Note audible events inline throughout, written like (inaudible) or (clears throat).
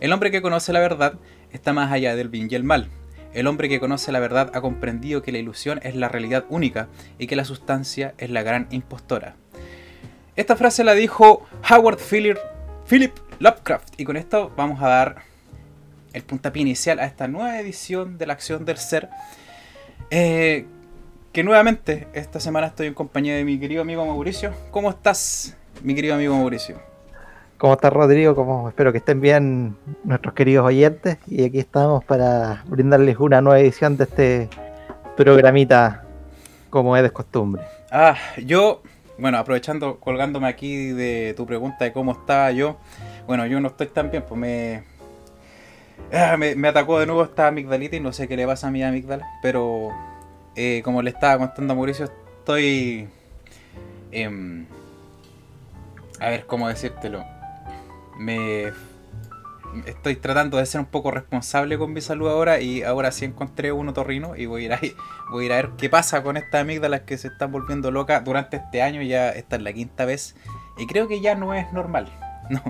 El hombre que conoce la verdad está más allá del bien y el mal. El hombre que conoce la verdad ha comprendido que la ilusión es la realidad única y que la sustancia es la gran impostora. Esta frase la dijo Howard Philip, Lovecraft y con esto vamos a dar el puntapié inicial a esta nueva edición de la acción del ser. Eh, que nuevamente esta semana estoy en compañía de mi querido amigo Mauricio. ¿Cómo estás, mi querido amigo Mauricio? ¿Cómo estás, Rodrigo? ¿Cómo? Espero que estén bien nuestros queridos oyentes. Y aquí estamos para brindarles una nueva edición de este programita, como es de costumbre. Ah, yo, bueno, aprovechando, colgándome aquí de tu pregunta de cómo estaba yo. Bueno, yo no estoy tan bien, pues me, ah, me, atacó de nuevo esta amigdalitis. No sé qué le pasa a mi amigdala, pero eh, como le estaba contando a Mauricio, estoy. Em, a ver, ¿cómo decírtelo? Me. Estoy tratando de ser un poco responsable con mi salud ahora y ahora sí encontré un otorrino y voy a ir a, voy a, ir a ver qué pasa con estas amígdalas que se están volviendo locas durante este año. Ya esta es la quinta vez y creo que ya no es normal. (laughs)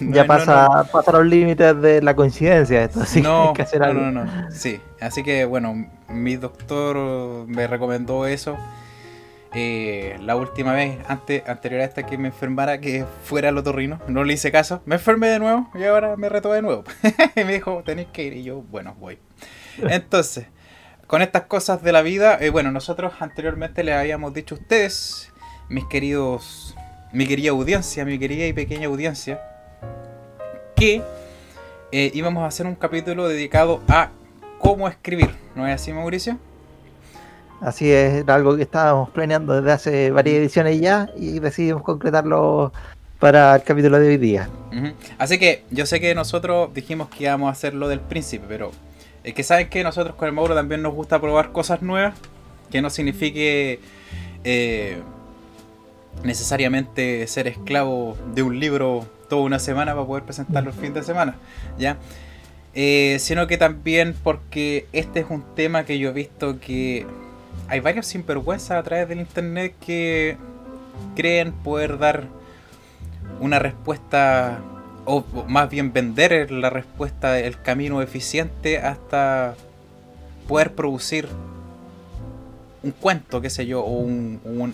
No, ya pasa, pasa los límites de la coincidencia esto, así no, que hacer algo. No, no, no, sí. Así que bueno, mi doctor me recomendó eso. Eh, la última vez, antes, anterior a esta que me enfermara, que fuera al otorrino, no le hice caso, me enfermé de nuevo y ahora me reto de nuevo. (laughs) me dijo, tenéis que ir y yo, bueno, voy. Entonces, con estas cosas de la vida, eh, bueno, nosotros anteriormente les habíamos dicho a ustedes, mis queridos, mi querida audiencia, mi querida y pequeña audiencia, que eh, íbamos a hacer un capítulo dedicado a cómo escribir, ¿no es así, Mauricio? Así es, era algo que estábamos planeando desde hace varias ediciones ya y decidimos concretarlo para el capítulo de hoy día. Así que yo sé que nosotros dijimos que íbamos a hacerlo del príncipe, pero es que saben que nosotros con el Mauro también nos gusta probar cosas nuevas, que no signifique eh, necesariamente ser esclavo de un libro toda una semana para poder presentarlo el fin de semana, ¿ya? Eh, sino que también porque este es un tema que yo he visto que hay varios sinvergüenzas a través del internet que creen poder dar una respuesta, o más bien vender la respuesta, el camino eficiente hasta poder producir un cuento, qué sé yo, o,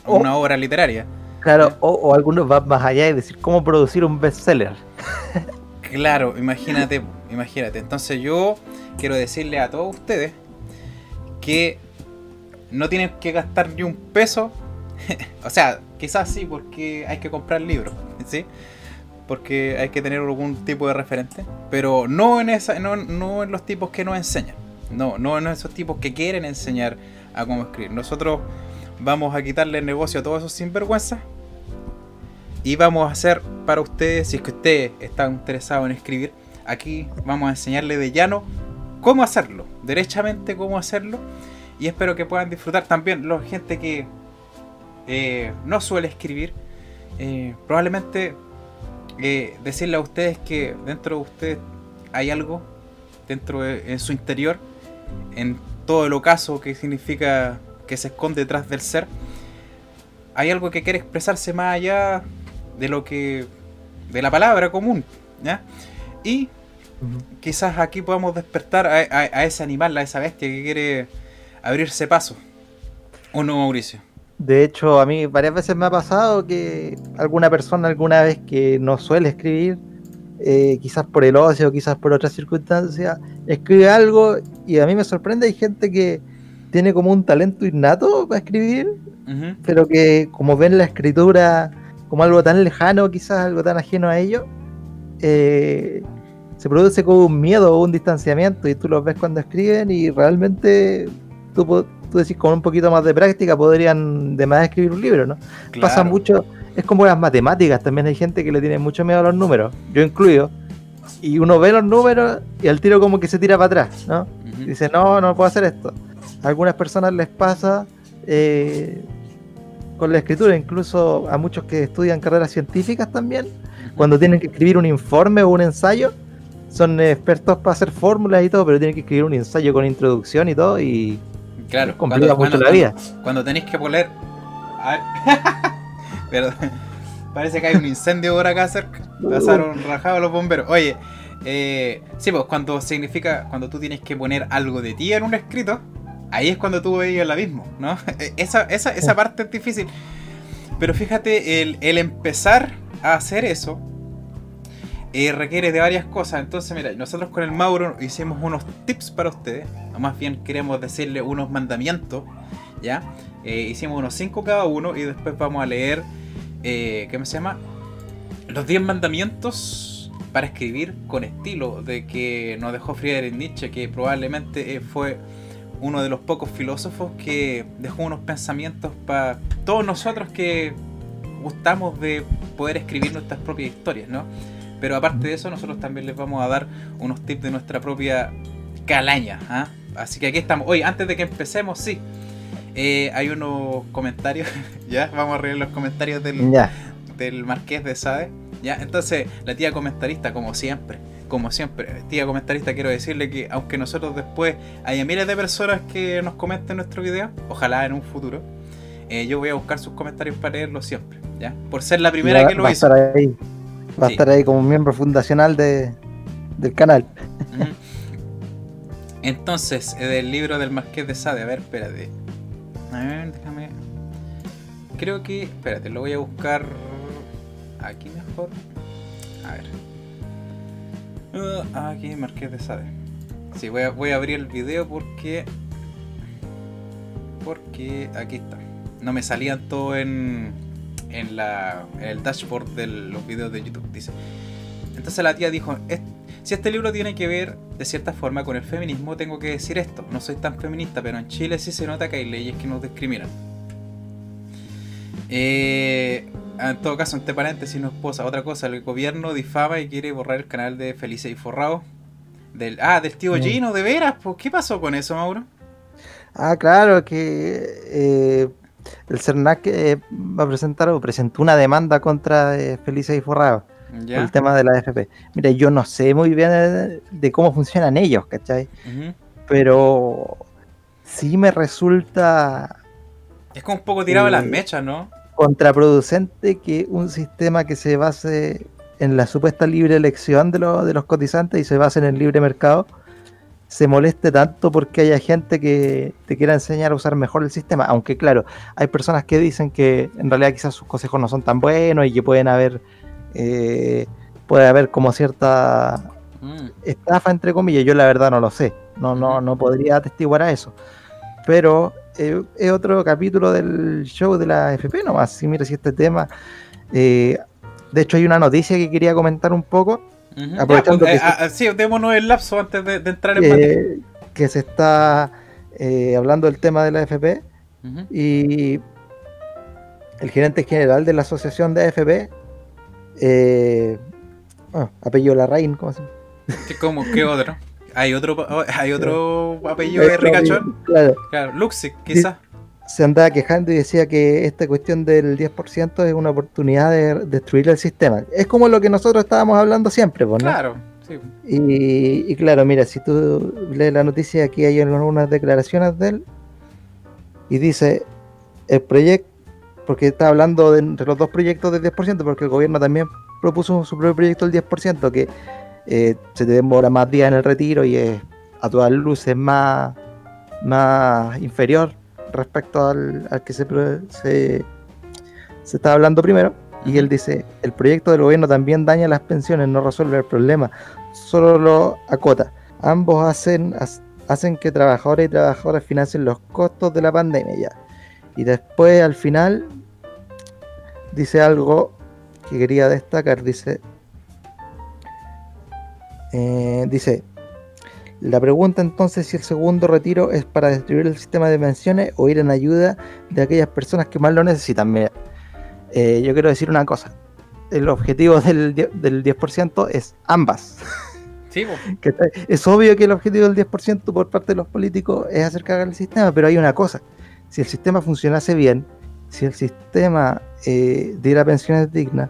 una obra literaria. Claro, o, algunos van más allá y decir cómo producir un bestseller. (laughs) claro, imagínate, imagínate. Entonces yo quiero decirle a todos ustedes que no tienen que gastar ni un peso. (laughs) o sea, quizás sí, porque hay que comprar libros, (laughs) ¿sí? Porque hay que tener algún tipo de referente. Pero no en, esa, no, no en los tipos que nos enseñan. No, no en esos tipos que quieren enseñar a cómo escribir. Nosotros vamos a quitarle el negocio a todos esos sinvergüenzas. Y vamos a hacer para ustedes, si es que ustedes están interesados en escribir, aquí vamos a enseñarle de llano cómo hacerlo. Derechamente cómo hacerlo y espero que puedan disfrutar también la gente que eh, no suele escribir. Eh, probablemente eh, decirle a ustedes que dentro de ustedes hay algo, dentro de en su interior, en todo el ocaso que significa que se esconde detrás del ser, hay algo que quiere expresarse más allá de lo que de la palabra común, ¿ya? Y quizás aquí podamos despertar a, a, ese animal, a esa bestia que quiere abrirse paso. ¿O no, Mauricio? De hecho, a mí varias veces me ha pasado que alguna persona alguna vez que no suele escribir, eh, quizás por el ocio, quizás por otras circunstancias, escribe algo y a mí me sorprende, hay gente que tiene como un talento innato para escribir, pero que como ven la escritura como algo tan lejano, quizás algo tan ajeno a ellos, eh, se produce como un miedo o un distanciamiento y tú los ves cuando escriben y realmente tú, tú decís con un poquito más de práctica podrían de más escribir un libro, ¿no? Pasa mucho, es como las matemáticas, también hay gente que le tiene mucho miedo a los números, yo incluyo, y uno ve los números y al tiro como que se tira para atrás, ¿no? Dice, no, no puedo hacer esto. A algunas personas les pasa eh, con la escritura, incluso a muchos que estudian carreras científicas también, cuando tienen que escribir un informe o un ensayo, son expertos para hacer fórmulas y todo, pero tienen que escribir un ensayo con introducción y todo, y Claro, cuando, mucho la vida. Cuando, tenéis que poner. A ver. (laughs) (laughs) parece que hay un incendio por acá cerca. Pasaron rajados los bomberos. Oye, Eh, sí, pues cuando significa, cuando tú tienes que poner algo de ti en un escrito, ahí es cuando tú veis el abismo, ¿no? (laughs) esa, esa, esa parte es difícil. Pero fíjate, el, el empezar a hacer eso eh, requiere de varias cosas. Entonces, mira, nosotros con el Mauro hicimos unos tips para ustedes. O más bien queremos decirle unos mandamientos, ¿ya? Eh, hicimos unos 5 cada uno y después vamos a leer, eh, ¿qué me se llama? Los 10 mandamientos para escribir con estilo, de que nos dejó Friedrich Nietzsche, que probablemente fue uno de los pocos filósofos que dejó unos pensamientos para todos nosotros que gustamos de poder escribir nuestras propias historias, ¿no? Pero aparte de eso, nosotros también les vamos a dar unos tips de nuestra propia calaña. ¿ah? Así que aquí estamos. Oye, antes de que empecemos, sí. Eh, hay unos comentarios. (laughs) ya, vamos a leer los comentarios del, del Marqués de Sade. Ya, entonces, la tía comentarista, como siempre, como siempre, tía comentarista, quiero decirle que aunque nosotros después haya miles de personas que nos comenten nuestro video, ojalá en un futuro, eh, yo voy a buscar sus comentarios para leerlos siempre, ¿ya? Por ser la primera que lo hizo. Va a estar ahí como miembro fundacional de, del canal. Entonces, eh, del libro del Marqués de Sade, a ver, espérate. A ver, déjame. Creo que. Espérate, lo voy a buscar aquí mejor. A ver. Uh, aquí, Marqués de Sade. Sí, voy a, voy a abrir el video porque. Porque aquí está. No me salían todo en en, la, el dashboard de los videos de YouTube. Dice. Entonces la tía dijo, si este libro tiene que ver de cierta forma con el feminismo, tengo que decir esto. No soy tan feminista, pero en Chile sí se nota que hay leyes que nos discriminan. Eh, en todo caso, entre paréntesis, no esposa. Otra cosa, el gobierno difama y quiere borrar el canal de Felice y Forrado. Del, ah, del tío Gino, de veras. Pues, ¿Qué pasó con eso, Mauro? Ah, claro, que eh, el CERNAC eh, va a presentar o presentó una demanda contra eh, Felices y Forrado por el tema de la AFP. Mira, yo no sé muy bien de, cómo funcionan ellos, ¿cachai? Pero sí me resulta... Es como un poco tirado de las eh, mechas, ¿no? Contraproducente que un sistema que se base en la supuesta libre elección de, de los cotizantes y se base en el libre mercado se moleste tanto porque haya gente que te quiera enseñar a usar mejor el sistema. Aunque claro, hay personas que dicen que en realidad quizás sus consejos no son tan buenos y que pueden haber, eh, puede haber como cierta mm. estafa entre comillas. Yo la verdad no lo sé, no, no, no podría atestiguar a eso. Pero eh, es otro capítulo del show de la FP nomás. Si mira si este tema... Eh, de hecho hay una noticia que quería comentar un poco Aprovechando pues, eh, sí, démonos el lapso antes de, entrar en materia. Que se está eh, hablando del tema de la AFP y el gerente general de la asociación de AFP, eh, ah, apellido Larraín, ¿cómo se llama? ¿Qué otro? ¿Hay otro, hay otro (laughs) apellido de Ricachón? Claro. claro Luxic, quizás se andaba quejando y decía que esta cuestión del 10% es una oportunidad de destruir el sistema. Es como lo que nosotros estábamos hablando siempre, ¿no? Claro, sí. Y, claro, mira, si tú lees la noticia, aquí hay algunas declaraciones de él y dice, el proyecto, porque está hablando de entre los dos proyectos del 10%, porque el gobierno también propuso su propio proyecto del 10%, que eh, se demora más días en el retiro y es a todas luces más, más inferior respecto al, que se, se, se estaba hablando primero. Y él dice, el proyecto del gobierno también daña las pensiones, no resuelve el problema, solo lo acota. Ambos hacen, hacen que trabajadores y trabajadoras financien los costos de la pandemia ya. Y después al final dice algo que quería destacar, dice, eh, dice, la pregunta entonces si el segundo retiro es para destruir el sistema de pensiones o ir en ayuda de aquellas personas que más lo necesitan. Eh, yo quiero decir una cosa. El objetivo del, del 10% es ambas. (laughs) Sí, es obvio que el objetivo del 10% por parte de los políticos es hacer cagar el sistema, pero hay una cosa. Si el sistema funcionase bien, si el sistema eh, diera pensiones dignas,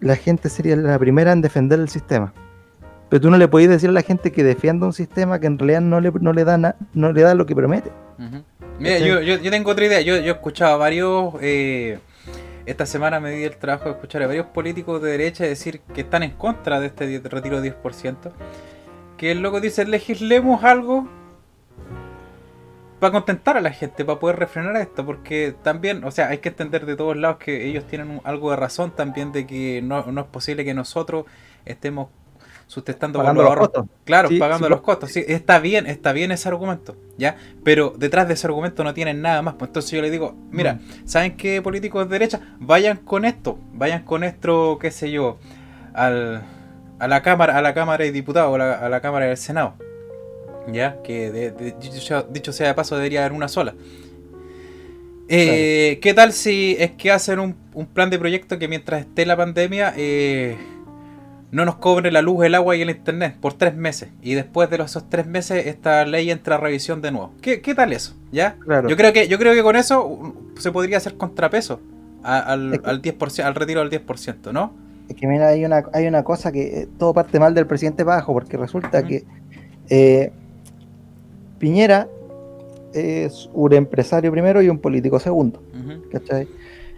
la gente sería la primera en defender el sistema. Pero tú no le podés decir a la gente que defienda un sistema que en realidad no le, no le, da, no le da lo que promete. Mira, yo, yo, tengo otra idea. Yo, yo he escuchado a varios eh, esta semana me di el trabajo de escuchar a varios políticos de derecha decir que están en contra de este retiro de 10%. Que el loco dice, legislemos algo para contentar a la gente, para poder refrenar esto, porque también, o sea, hay que entender de todos lados que ellos tienen algo de razón también de que no, no es posible que nosotros estemos sustentando Pagando los costos. Claro, Sí, pagando sí, los costos. Sí, está bien, está bien ese argumento, ¿ya? Pero detrás de ese argumento no tienen nada más. Pues entonces yo le digo, mira, Mm. ¿saben qué políticos de derecha? Vayan con esto, vayan con esto, qué sé yo, al, a la Cámara, a la Cámara de Diputados, a la, a la Cámara del Senado. ¿Ya? Que de- de- dicho, sea- dicho sea de paso debería haber una sola. Eh, ¿Qué tal si es que hacen un, un plan de proyecto que mientras esté la pandemia eh, no nos cobre la luz, el agua y el internet por tres meses? Y después de los- esos tres meses esta ley entra a revisión de nuevo. ¿Qué, qué tal eso? ¿Ya? Claro. Yo creo que yo creo que con eso uh, se podría hacer contrapeso al, Es que- al 10%, al retiro del 10%, ¿no? Es que mira, hay una, hay una cosa que eh, todo parte mal del presidente Bajo, porque resulta que eh, Piñera es un empresario primero y un político segundo. ¿cachai?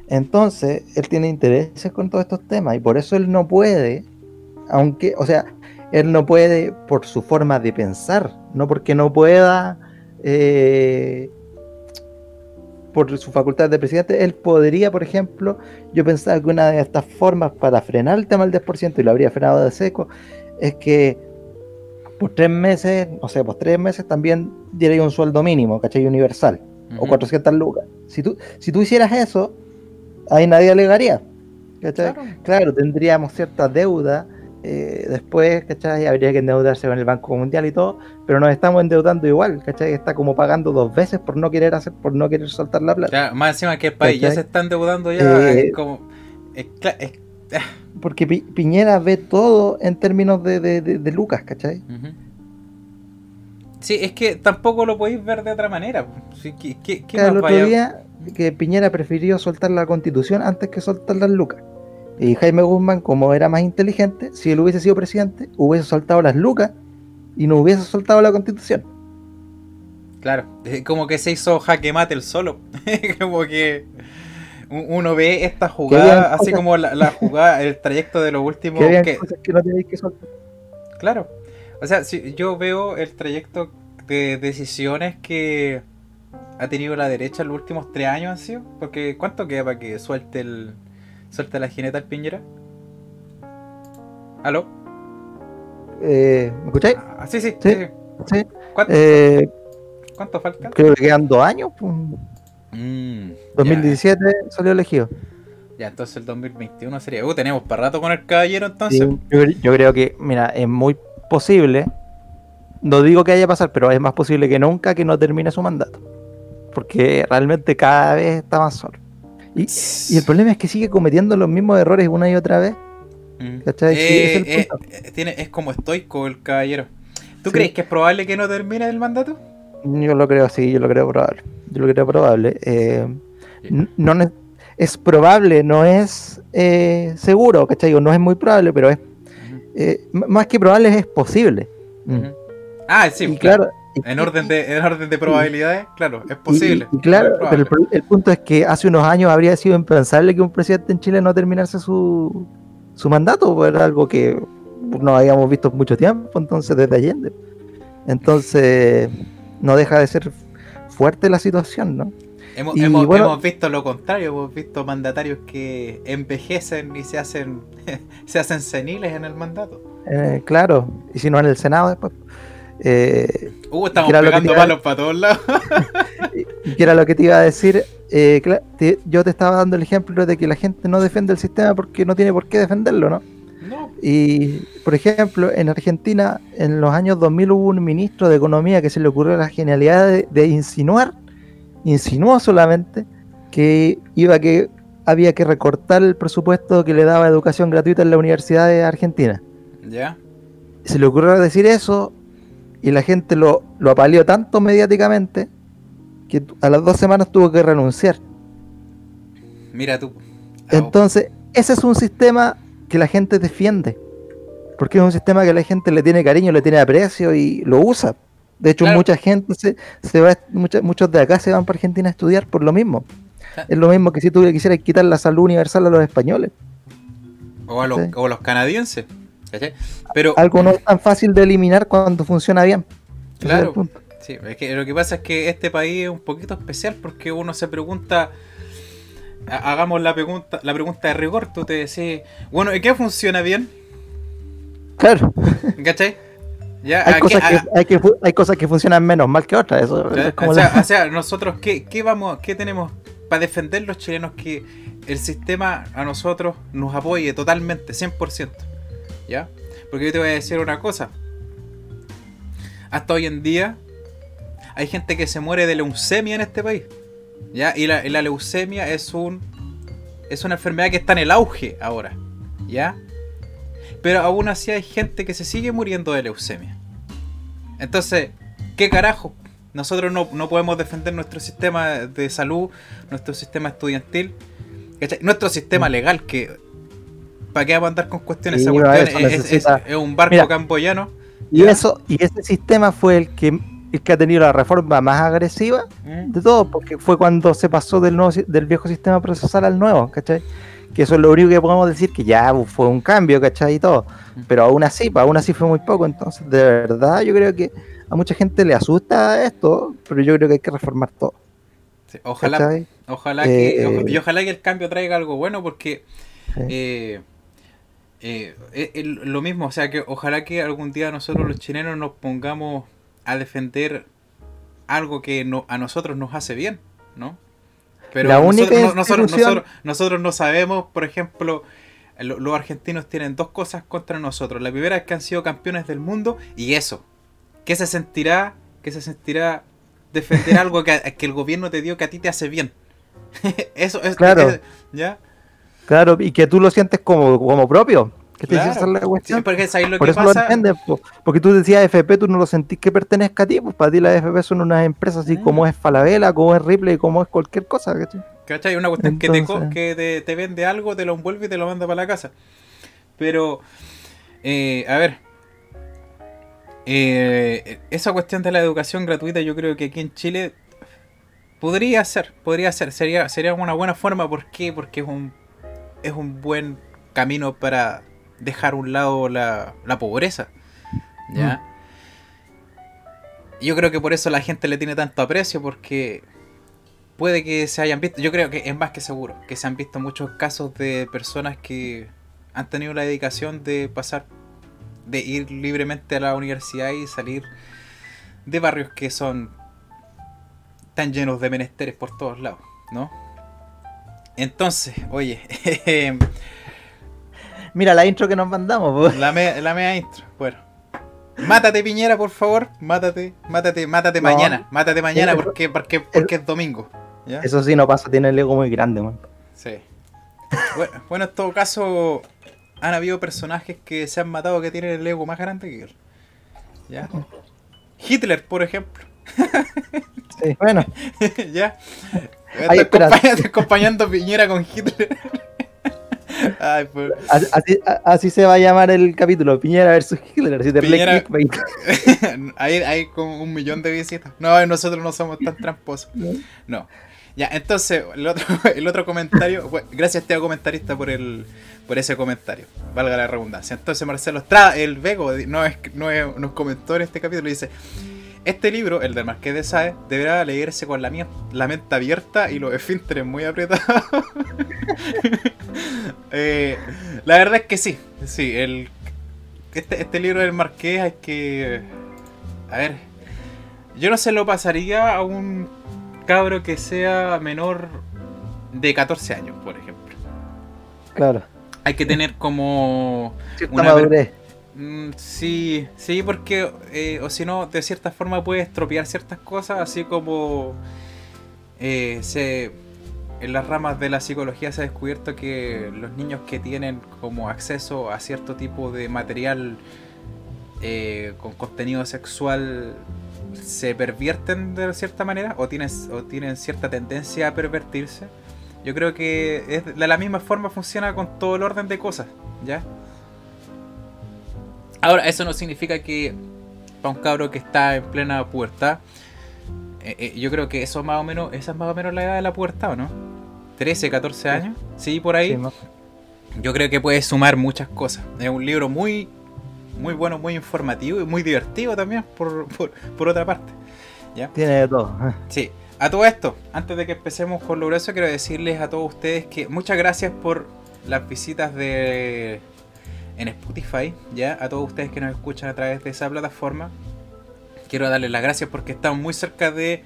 Entonces, él tiene intereses con todos estos temas y por eso él no puede, aunque, o sea, él no puede por su forma de pensar, no porque no pueda, eh, por su facultad de presidente, él podría, por ejemplo, yo pensaba que una de estas formas para frenar el tema del 10% y lo habría frenado de seco, es que por tres meses, no sé, por tres meses también diera un sueldo mínimo, ¿cachai? Universal, o Ujú. 400 lucas. Si tú, si tú hicieras eso, ahí nadie alegaría, ¿cachai? Claro. Claro, tendríamos cierta deuda. Eh, después, ¿cachai? Habría que endeudarse con el Banco Mundial y todo, pero nos estamos endeudando igual, ¿cachai? Está como pagando dos veces por no querer hacer, por no querer soltar la plata. Más encima que el país ya se está endeudando ya, Eh, es como... es es- Porque Pi- Piñera ve todo en términos de, de- de- de lucas, ¿cachai? Sí, es que tampoco lo podéis ver de otra manera. Sí, ¿Qué, qué, qué Claro, el otro vaya- día que Piñera prefirió soltar la constitución antes que soltar las lucas. Y Jaime Guzmán, como era más inteligente, si él hubiese sido presidente, hubiese soltado las lucas y no hubiese soltado la constitución. Claro, es como que se hizo jaque mate el solo. (laughs) como que uno ve esta jugada, así como la, la jugada, el trayecto de los (laughs) últimos. Que que- no tenéis que soltar. Claro. O sea, si yo veo el trayecto de decisiones que ha tenido la derecha en los últimos tres años han sido. Porque ¿cuánto queda para que suelte el suelte la jineta al Piñera? ¿Aló? Eh, ¿Me escucháis? Ah, sí, sí, Sí. sí. ¿Cuánto, Eh, cuánto falta? creo que quedan dos años. pues, Mm, 2017 salió elegido. Ya, entonces el 2021 sería. Uh, tenemos para rato con el caballero entonces. Sí, yo, cre- yo creo que, mira, es muy posible, no digo que haya pasar, pero es más posible que nunca que no termine su mandato. Porque realmente cada vez está más solo. Y, y el problema es que sigue cometiendo los mismos errores una y otra vez. Mm. ¿Cachai? Eh, es el eh, punto. eh, tiene, es como estoico el caballero. ¿Tú Sí. crees que es probable que no termine el mandato? Yo lo creo, sí, yo lo creo probable. Yo lo creo probable. Eh, no es probable, no es eh, seguro, ¿cachai? No es muy probable, pero es eh, más que probable es posible. Mm. Ah, sí, y claro. En orden de, en orden de probabilidades, claro, es posible. y- y claro, pero el, punto es que hace unos años habría sido impensable que un presidente en Chile no terminase su, su mandato, pues era algo que no habíamos visto mucho tiempo, entonces desde Allende. Entonces, no deja de ser fuerte la situación, ¿no? Hemos, y hemos- bueno- hemos visto lo contrario, hemos visto mandatarios que envejecen y se hacen (laughs) se hacen seniles en el mandato. Eh, claro, y si no en el Senado después. Eh, Uh, estamos pegando palos para todos lados. (laughs) que era lo que te iba a decir, eh, te- yo te estaba dando el ejemplo de que la gente no defiende el sistema porque no tiene por qué defenderlo, ¿no? No, Y, por ejemplo, en Argentina, en los años 2000 hubo un ministro de Economía que se le ocurrió la genialidad de, de insinuar, insinuó solamente, que iba que había que recortar el presupuesto que le daba educación gratuita en la Universidad de Argentina. ya. Se le ocurrió decir eso y la gente lo, lo apaleó tanto mediáticamente que a las dos semanas tuvo que renunciar. Mira tú. Ah, Entonces, ese es un sistema que la gente defiende. Porque es un sistema que la gente le tiene cariño, le tiene aprecio y lo usa. De hecho, Claro. mucha gente se, se va, mucha- muchos de acá se van para Argentina a estudiar por lo mismo. Es lo mismo que si tú quisieras quitar la salud universal a los españoles. O a los, Sí. o a los canadienses. ¿Cachai? Pero, Algo no es tan fácil de eliminar cuando funciona bien. Es claro, sí, es que lo que pasa es que este país es un poquito especial porque uno se pregunta. ha- Hagamos la pregunta, la pregunta de rigor, tú te decís, bueno, ¿y qué funciona bien? Claro. ¿Cachai? Ya, Hay ¿a qué- cosas, que, hay, que, fu- hay cosas que funcionan menos mal que otras. Eso ¿cachai? es como o, sea, la- o sea, nosotros, ¿qué, qué vamos, qué tenemos para defender los chilenos que el sistema a nosotros nos apoye totalmente, 100%? ¿Ya? Porque yo te voy a decir una cosa. Hasta hoy en día hay gente que se muere de leucemia en este país. ¿Ya? Y la, y la leucemia es un es una enfermedad que está en el auge ahora. ¿Ya? Pero aún así hay gente que se sigue muriendo de leucemia. Entonces, ¿qué carajo? Nosotros no, no podemos defender nuestro sistema de salud, nuestro sistema estudiantil, ¿cachai? nuestro sistema legal, que ¿para qué vamos a andar con cuestiones? Sí, Esa no, cuestión eso es, es- necesita- es un barco Mira. camboyano. Y ¿Ya? eso, y ese sistema fue el que, el que ha tenido la reforma más agresiva ¿Mm? de todo, porque fue cuando se pasó del nuevo del viejo sistema procesal al nuevo, ¿cachai? Que eso es lo único que podemos decir, que ya fue un cambio, ¿cachai? Y todo. Pero aún así, aún así fue muy poco. Entonces, de verdad, yo creo que a mucha gente le asusta esto, pero yo creo que hay que reformar todo. Sí, Ojalá, ¿cachai? ojalá que, Eh, y ojalá que el cambio traiga algo bueno porque Sí. eh, eh, eh, lo mismo, o sea que ojalá que algún día nosotros los chilenos nos pongamos a defender algo que no, a nosotros nos hace bien, ¿no? Pero La nosotros, única no- nosotros, nosotros, nosotros no sabemos, por ejemplo, lo- los argentinos tienen dos cosas contra nosotros. La primera es que han sido campeones del mundo y eso. ¿Qué se sentirá? ¿Qué se sentirá defender algo que, (laughs) que el gobierno te dio que a ti te hace bien? (laughs) eso es Claro. es- ¿Ya? Claro, y que tú lo sientes como, como propio. Que te Claro. la Sí, cuestión. porque ¿sabes lo Por que eso lo entiendes, po. porque tú decías FP, tú no lo sentís que pertenezca a ti, pues para ti las FP son unas empresas así Mm. como es Falabella, como es Ripley, como es cualquier cosa, ¿cachai? ¿Cachai? Una cuestión que, te, que te, te vende algo, te lo envuelve y te lo manda para la casa. Pero, eh, a ver, eh, esa cuestión de la educación gratuita yo creo que aquí en Chile podría ser, podría ser, sería, sería una buena forma. ¿Por qué? Porque es un, es un buen camino para dejar a un lado la, la pobreza. ¿Ya? Y Yo creo que por eso la gente le tiene tanto aprecio, porque puede que se hayan visto, yo creo que es más que seguro, que se han visto muchos casos de personas que han tenido la dedicación de pasar, de ir libremente a la universidad y salir de barrios que son tan llenos de menesteres por todos lados, ¿no? Entonces, oye, (laughs) Mira la intro que nos mandamos, po. la, me, la media intro, bueno. Mátate Piñera, por favor, mátate, mátate, mátate No. mañana, mátate mañana porque, porque, porque es domingo. ¿ya? Eso sí no pasa, tiene el ego muy grande, man. Sí. Bueno, (laughs) bueno, en todo caso, han habido personajes que se han matado que tienen el ego más grande que él. ¿Ya? Hitler, por ejemplo. Sí, bueno, (laughs) ¿Ya? Ay, (laughs) acompañando, Piñera con Hitler. Ay, pues. así, se va a llamar el capítulo, Piñera versus Hitler, Piñera- clickbait. (laughs) hay, hay como un millón de visitas. No, nosotros no somos tan tramposos. No. Ya, entonces, el otro, (laughs) el otro comentario. bueno, gracias, Teo comentarista, por el por ese comentario. Valga la redundancia. Entonces, Marcelo Estrada, el Vego, no es, no es- nos comentó en este capítulo, dice. Este libro, el del Marqués de Sade, deberá leerse con la, la mente abierta y los esfínteres muy apretados. (laughs) (laughs) Eh, la verdad es que sí, sí, el, este, este libro del Marqués hay que... A ver, yo no se lo pasaría a un cabro que sea menor de 14 años, por ejemplo. Claro, Hay que tener como... cierta Una madurez. Mm, sí, sí, porque eh, o si no, de cierta forma puede estropear ciertas cosas, así como eh, se, en las ramas de la psicología se ha descubierto que los niños que tienen como acceso a cierto tipo de material eh, con contenido sexual se pervierten de cierta manera o tienen, o tienen cierta tendencia a pervertirse. Yo creo que es de la misma forma funciona con todo el orden de cosas, ¿ya? Ahora, eso no significa que para un cabro que está en plena pubertad, eh, eh, yo creo que eso más o menos, esa es más o menos la edad de la pubertad, ¿o no? 13, 14 años, sí, por ahí. Sí, Yo creo que puede sumar muchas cosas. Es un libro muy, muy bueno, muy informativo y muy divertido también, por, por, por otra parte. ¿Ya? Tiene de todo. Sí, a todo esto, antes de que empecemos con lo grueso, quiero decirles a todos ustedes que muchas gracias por las visitas de en Spotify, ya, a todos ustedes que nos escuchan a través de esa plataforma. Quiero darles las gracias porque estamos muy cerca de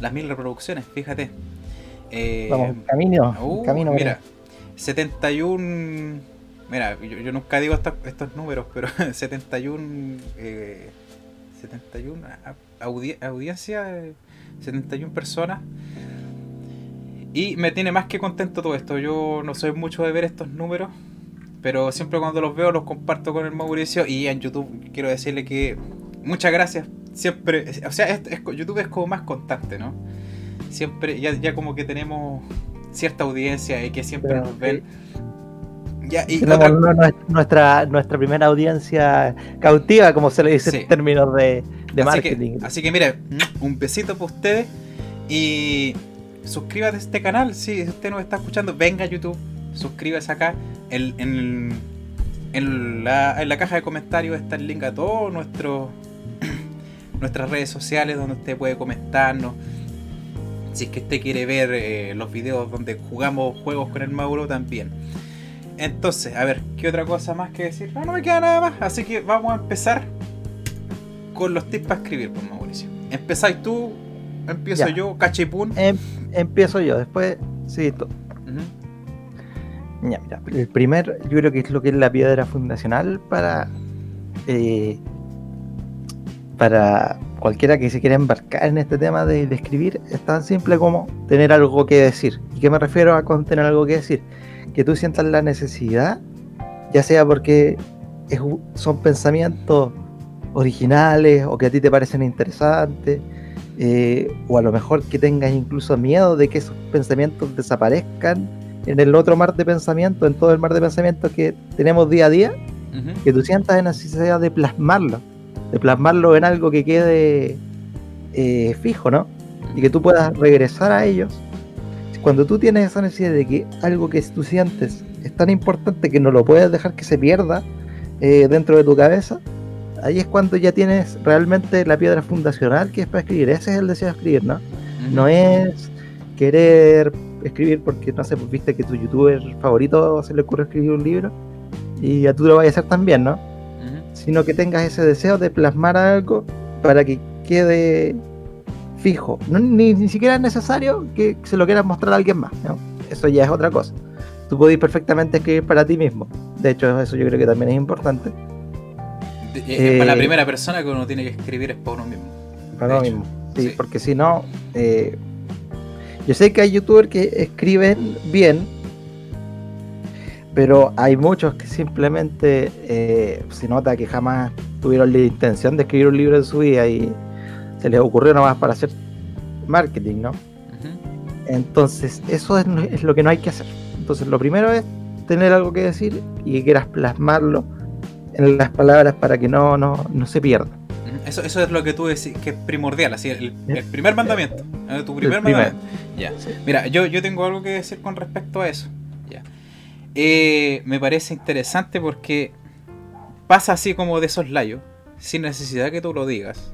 las mil reproducciones, fíjate. Eh, Vamos, camino. Uh, camino mira, 71. Mira, yo, yo nunca digo estos, estos números, pero (laughs) 71. Eh, 71 a- audi- audiencia, eh, 71 personas. Y me tiene más que contento todo esto. Yo no soy mucho de ver estos números, pero siempre cuando los veo los comparto con el Mauricio. Y en YouTube quiero decirle que muchas gracias. Siempre, o sea, es- es- YouTube es como más constante, ¿no? Siempre, ya, ya como que tenemos cierta audiencia y que siempre Pero, nos ven. Ya, y otra- nuestra, nuestra primera audiencia cautiva, como se le dice Sí. en términos de, de así, que, marketing. así que mira, un besito para ustedes y suscríbete a este canal. Si usted nos está escuchando, venga a YouTube, suscríbase acá. En, en, en la, en la caja de comentarios está el link a todos nuestros (clears throat) nuestras redes sociales donde usted puede comentarnos. Si es que usted quiere ver eh, los videos donde jugamos juegos con el Mauro también. Entonces, a ver, ¿qué otra cosa más que decir? No, no me queda nada más. Así que vamos a empezar con los tips para escribir, pues Mauricio. Empezáis tú, empiezo Ya. yo, cachipún. Em- empiezo yo, después sí tú. Ya, mira, el primer, yo creo que es lo que es la piedra fundacional para eh, para cualquiera que se quiera embarcar en este tema de, de escribir, es tan simple como tener algo que decir. ¿Y qué me refiero a con tener algo que decir? Que tú sientas la necesidad, ya sea porque es son pensamientos originales o que a ti te parecen interesantes, eh, o a lo mejor que tengas incluso miedo de que esos pensamientos desaparezcan en el otro mar de pensamiento, en todo el mar de pensamientos que tenemos día a día, que tú sientas la necesidad de plasmarlo, de plasmarlo en algo que quede eh, fijo, ¿no? Y que tú puedas regresar a ellos. Cuando tú tienes esa necesidad de que algo que tú sientes es tan importante que no lo puedes dejar que se pierda eh, dentro de tu cabeza, ahí es cuando ya tienes realmente la piedra fundacional que es para escribir. Ese es el deseo de escribir, ¿no? No es querer escribir porque, no sé, pues viste que tu youtuber favorito se le ocurre escribir un libro y a tú lo vayas a hacer también, ¿no? Sino que tengas ese deseo de plasmar algo para que quede fijo. No, ni, ni siquiera es necesario que se lo quieras mostrar a alguien más, ¿no? Eso ya es otra cosa. Tú podés perfectamente escribir para ti mismo. De hecho, eso yo creo que también es importante. De- eh, para la Eh, primera persona que uno tiene que escribir es para uno mismo. Para hecho, mismo. Sí, sí. porque si no, eh, yo sé que hay youtubers que escriben bien, pero hay muchos que simplemente eh, se nota que jamás tuvieron la intención de escribir un libro en su vida y se les ocurrió nomás para hacer marketing, ¿no? Entonces, eso es, es lo que no hay que hacer. Entonces, lo primero es tener algo que decir y que quieras plasmarlo en las palabras para que no, no, no se pierda. Eso, eso es lo que tú decís que es primordial, así, el, el primer mandamiento. ¿eh? Tu primer mandamiento. Mira, yo, yo tengo algo que decir con respecto a eso. Eh, me parece interesante porque pasa así como de soslayo, sin necesidad que tú lo digas.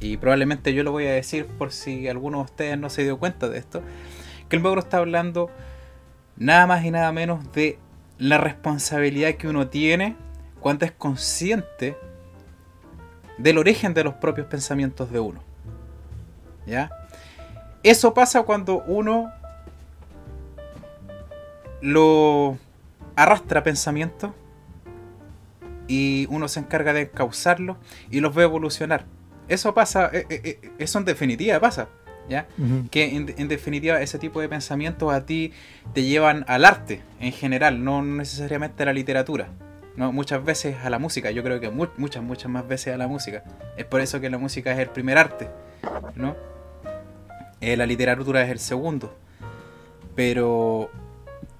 Y probablemente yo lo voy a decir por si alguno de ustedes no se dio cuenta de esto. Que el Mauro está hablando nada más y nada menos de la responsabilidad que uno tiene cuando es consciente del origen de los propios pensamientos de uno. ¿Ya? Eso pasa cuando uno lo arrastra pensamientos y uno se encarga de causarlos y los ve evolucionar. Eso pasa, eh, eh, eh, eso en definitiva pasa, ¿ya? Que en, en definitiva ese tipo de pensamientos a ti te llevan al arte en general, no necesariamente a la literatura. ¿no? Muchas veces a la música, yo creo que mu- muchas, muchas más veces a la música. Es por eso que la música es el primer arte, ¿no? Eh, la literatura es el segundo. Pero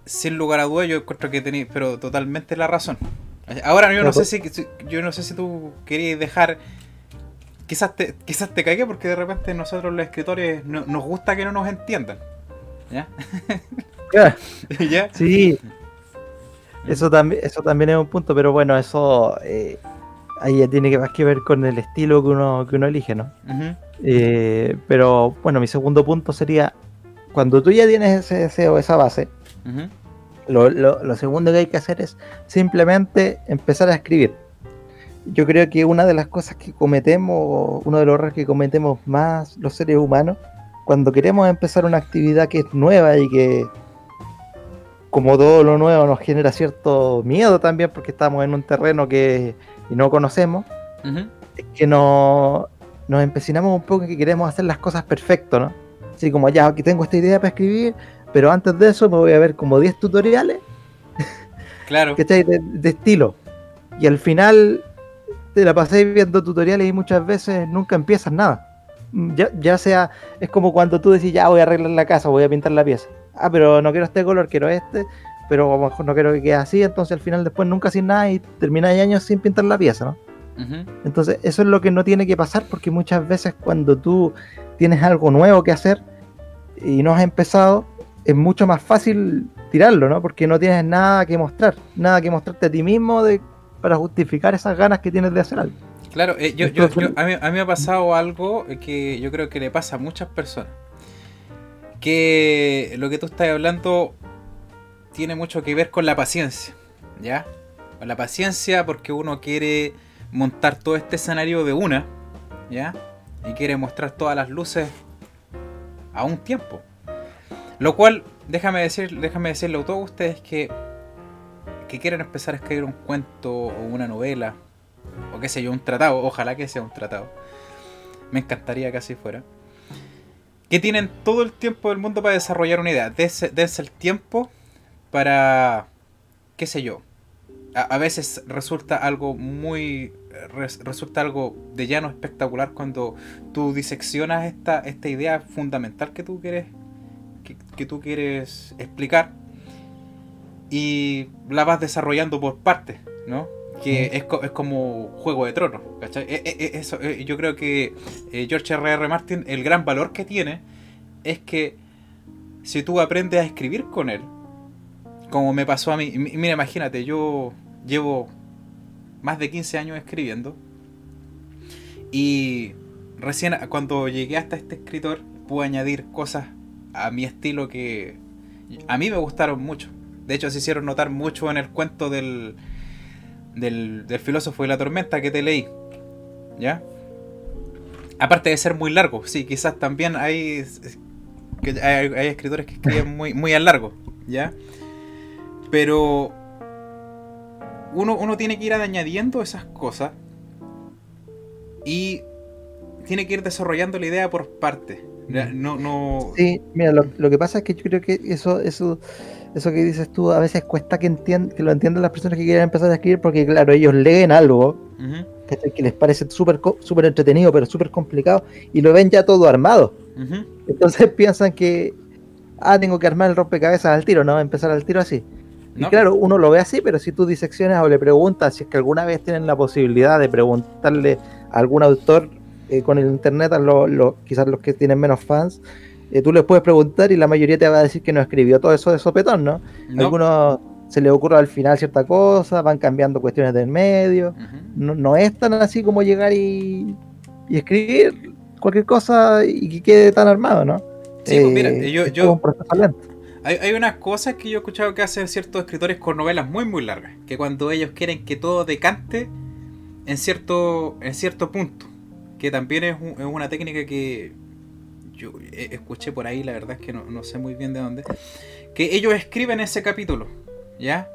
sin lugar a dudas yo encuentro que tenéis pero totalmente la razón. Ahora yo no sé si yo no sé si tú querías dejar quizás te quizás te cagué porque de repente nosotros los escritores no- nos gusta que no nos entiendan. ¿Ya? (laughs) ¿Ya? Sí. Eso también, eso también es un punto, pero bueno, eso eh, ahí ya tiene que más que ver con el estilo que uno, que uno elige, ¿no? Eh, pero bueno, mi segundo punto sería, cuando tú ya tienes ese deseo, esa base, Lo, lo- lo segundo que hay que hacer es simplemente empezar a escribir. Yo creo que una de las cosas que cometemos, uno de los errores que cometemos más los seres humanos, cuando queremos empezar una actividad que es nueva y que, como todo lo nuevo, nos genera cierto miedo también porque estamos en un terreno que no conocemos, es que no, nos empecinamos un poco en que queremos hacer las cosas perfecto, ¿no? Así como ya, aquí tengo esta idea para escribir, pero antes de eso me voy a ver como 10 tutoriales Claro. (laughs) ¿cachai? De, de estilo. Y al final te la pasé viendo tutoriales y muchas veces nunca empiezas nada. Mm, Ya, ya sea, es como cuando tú decís, ya voy a arreglar la casa, voy a pintar la pieza. Ah, pero no quiero este color, quiero este, pero a lo mejor no quiero que quede así, entonces al final después nunca haces nada y terminas años sin pintar la pieza, ¿no? Entonces, eso es lo que no tiene que pasar porque muchas veces cuando tú tienes algo nuevo que hacer y no has empezado, es mucho más fácil tirarlo, ¿no? Porque no tienes nada que mostrar, nada que mostrarte a ti mismo de, para justificar esas ganas que tienes de hacer algo. Claro, eh, yo, yo- yo- a, mí, a mí me ha pasado algo que yo creo que le pasa a muchas personas. Que lo que tú estás hablando tiene mucho que ver con la paciencia, ¿ya? Con la paciencia porque uno quiere montar todo este escenario de una, ¿ya? Y quiere mostrar todas las luces a un tiempo. Lo cual, déjame decir, déjame decirle a todos ustedes que que quieren empezar a escribir un cuento o una novela o qué sé yo, un tratado, ojalá que sea un tratado. Me encantaría que así fuera. Que tienen todo el tiempo del mundo para desarrollar una idea. Dense, el tiempo para, qué sé yo. A, a veces resulta algo muy, res- resulta algo de llano espectacular cuando tú diseccionas esta, esta idea fundamental que tú quieres, que, que tú quieres explicar y la vas desarrollando por partes, ¿no? Que es, es como Juego de Tronos, ¿cachai? E- e- e- eso, eh, yo creo que eh, George R. R. Martin, el gran valor que tiene es que si tú aprendes a escribir con él, como me pasó a mí, mira, imagínate, yo llevo más de 15 años escribiendo y recién cuando llegué hasta este escritor pude añadir cosas a mi estilo que a mí me gustaron mucho. De hecho, se hicieron notar mucho en el cuento del, del, filósofo de la tormenta que te leí. ¿Ya? Aparte de ser muy largo, sí, quizás también hay, hay, hay escritores que escriben muy, muy a largo, ¿ya? Pero uno, uno tiene que ir añadiendo esas cosas y tiene que ir desarrollando la idea por partes. ¿Ya? No, no, Sí, mira, lo, lo que pasa es que yo creo que eso, eso, eso que dices tú a veces cuesta que, entien- que lo entiendan las personas que quieren empezar a escribir porque claro, ellos leen algo que les parece súper súper entretenido pero súper complicado y lo ven ya todo armado. Entonces (laughs) piensan que, ah, tengo que armar el rompecabezas al tiro, ¿no? Empezar al tiro así. Y claro, uno lo ve así, pero si tú diseccionas o le preguntas, si es que alguna vez tienen la posibilidad de preguntarle a algún autor eh, con el internet, a lo- lo- quizás los que tienen menos fans, eh, tú les puedes preguntar y la mayoría te va a decir que no escribió todo eso de sopetón, ¿no? no. Algunos se les ocurre al final cierta cosa, van cambiando cuestiones del medio. No, no es tan así como llegar y, y escribir cualquier cosa y que quede tan armado, ¿no? Sí, pues mira, Eh, yo- yo- un proceso lento. Hay, hay unas cosas que yo he escuchado que hacen ciertos escritores con novelas muy muy largas, que cuando ellos quieren que todo decante en cierto, en cierto punto, que también es, un- es una técnica que yo escuché por ahí, la verdad es que no, no sé muy bien de dónde, que ellos escriben ese capítulo, ¿ya?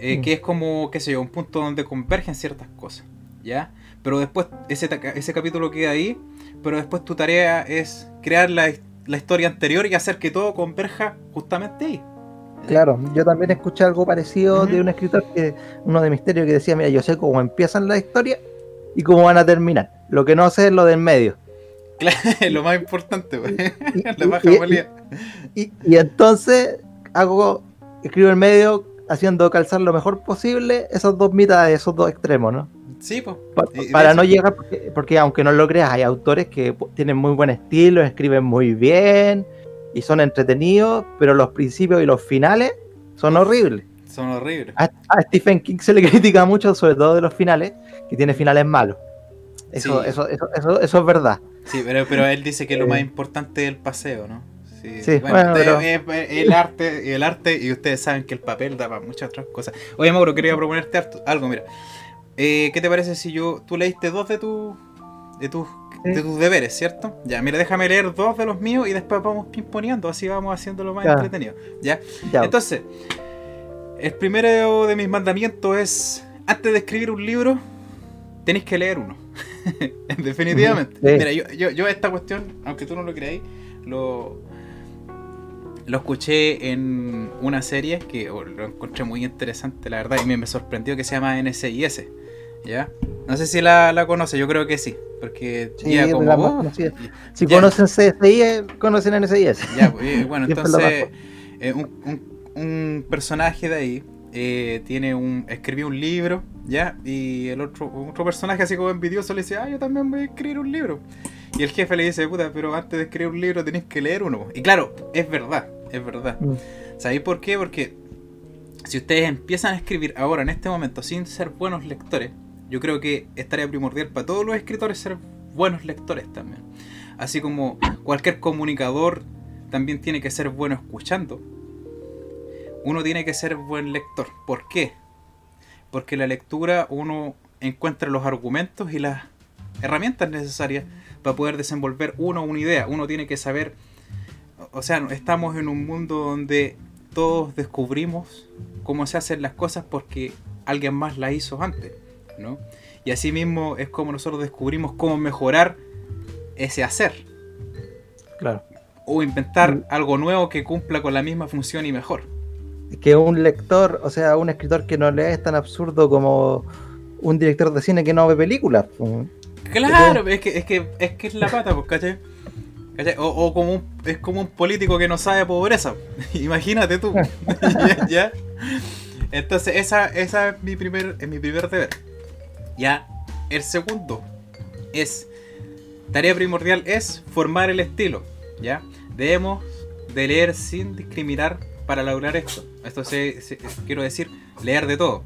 Eh, Mm. Que es como, qué sé yo, un punto donde convergen ciertas cosas, ¿ya? Pero después ese, ese capítulo queda ahí, pero después tu tarea es crear la, la historia anterior y hacer que todo converja justamente ahí. Claro, yo también escuché algo parecido de un escritor, que uno de Misterio, que decía, mira, yo sé cómo empiezan la historia y cómo van a terminar. Lo que no sé es lo del medio. Claro, (laughs) lo más importante. Y, (laughs) La baja y- y- y entonces hago, escribo el medio haciendo calzar lo mejor posible esas dos mitades, esos dos extremos, ¿no? Sí, pues. Pa- para no llegar, porque, porque aunque no lo creas, hay autores que tienen muy buen estilo, escriben muy bien, y son entretenidos, pero los principios y los finales son horribles. Son horribles. A, a Stephen King se le (laughs) critica mucho, sobre todo de los finales, que tiene finales malos. Eso, Sí. eso, eso, eso, eso es verdad. Sí, pero, pero él dice que lo Eh. más importante es el paseo, ¿no? Sí, Sí, bueno, bueno, usted- pero- es- es el arte, el arte, y ustedes saben que el papel da para muchas otras cosas. Oye, Mauro, quería proponerte harto- algo, mira. Eh, ¿Qué te parece si yo, tú leíste dos de tus de tus de tus deberes, ¿cierto? Ya, mira, déjame leer dos de los míos y después vamos pimponeando, así vamos haciéndolo más Ya. entretenido. ¿Ya? Ya, Entonces, el primero de mis mandamientos es, antes de escribir un libro, tenéis que leer uno. (laughs) Definitivamente. Sí. Mira, yo, yo, yo esta cuestión, aunque tú no lo creáis, lo, lo escuché en una serie que lo encontré muy interesante, la verdad, y me, me sorprendió que se llama NCIS. ¿Ya? No sé si la, la conoce, yo creo que sí, porque Sí, ya como... más oh, conocidas. si ya. conocen CSI, eh, conocen NSIS. Ya, pues, eh, bueno, (laughs) entonces eh, un, un- un personaje de ahí eh, tiene un escribió un libro, ¿ya? Y el otro, otro personaje así como envidioso le dice, ah, yo también voy a escribir un libro. Y el jefe le dice, puta, pero antes de escribir un libro tenéis que leer uno. Y claro, es verdad, es verdad. Mm. ¿Sabéis por qué? Porque si ustedes empiezan a escribir ahora, en este momento, sin ser buenos lectores, yo creo que estaría primordial para todos los escritores ser buenos lectores también. Así como cualquier comunicador también tiene que ser bueno escuchando, uno tiene que ser buen lector. ¿Por qué? Porque en la lectura uno encuentra los argumentos y las herramientas necesarias para poder desenvolver uno una idea. Uno tiene que saber, o sea, estamos en un mundo donde todos descubrimos cómo se hacen las cosas porque alguien más las hizo antes, ¿no? Y así mismo es como nosotros descubrimos cómo mejorar ese hacer Claro. o inventar Mm. algo nuevo que cumpla con la misma función y mejor. Que un lector, o sea, un escritor que no lee es tan absurdo como un director de cine que no ve películas. Claro, es que es que es que es la pata, pues, ¿cachai? ¿Cachai? O, o como un, es como un político que no sabe pobreza. (laughs) Imagínate tú. (laughs) ¿Ya? ¿Ya? Entonces, esa, esa es mi primer, es mi primer deber. Ya. El segundo es tarea primordial es formar el estilo. ¿Ya? Debemos de leer sin discriminar para lograr esto. Esto se, se- quiero decir, leer de todo.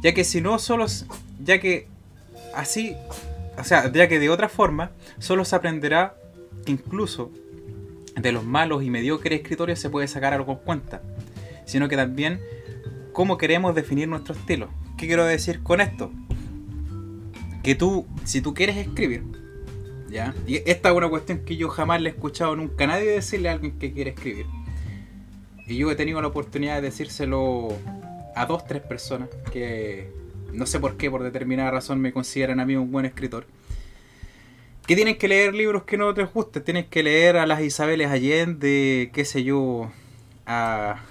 Ya que si no solo ya que así o sea, ya que de otra forma, solo se aprenderá que incluso de los malos y mediocres escritores se puede sacar algo en cuenta, sino que también cómo queremos definir nuestro estilo. ¿Qué quiero decir con esto? Que tú, si tú quieres escribir, ¿ya? Y esta es una cuestión que yo jamás le he escuchado nunca a nadie decirle a alguien que quiere escribir. Y yo he tenido la oportunidad de decírselo a dos, tres personas que no sé por qué, por determinada razón, me consideran a mí un buen escritor. Que tienen que leer libros que no les gusten, tienen que leer a las Isabeles Allende, qué sé yo, a,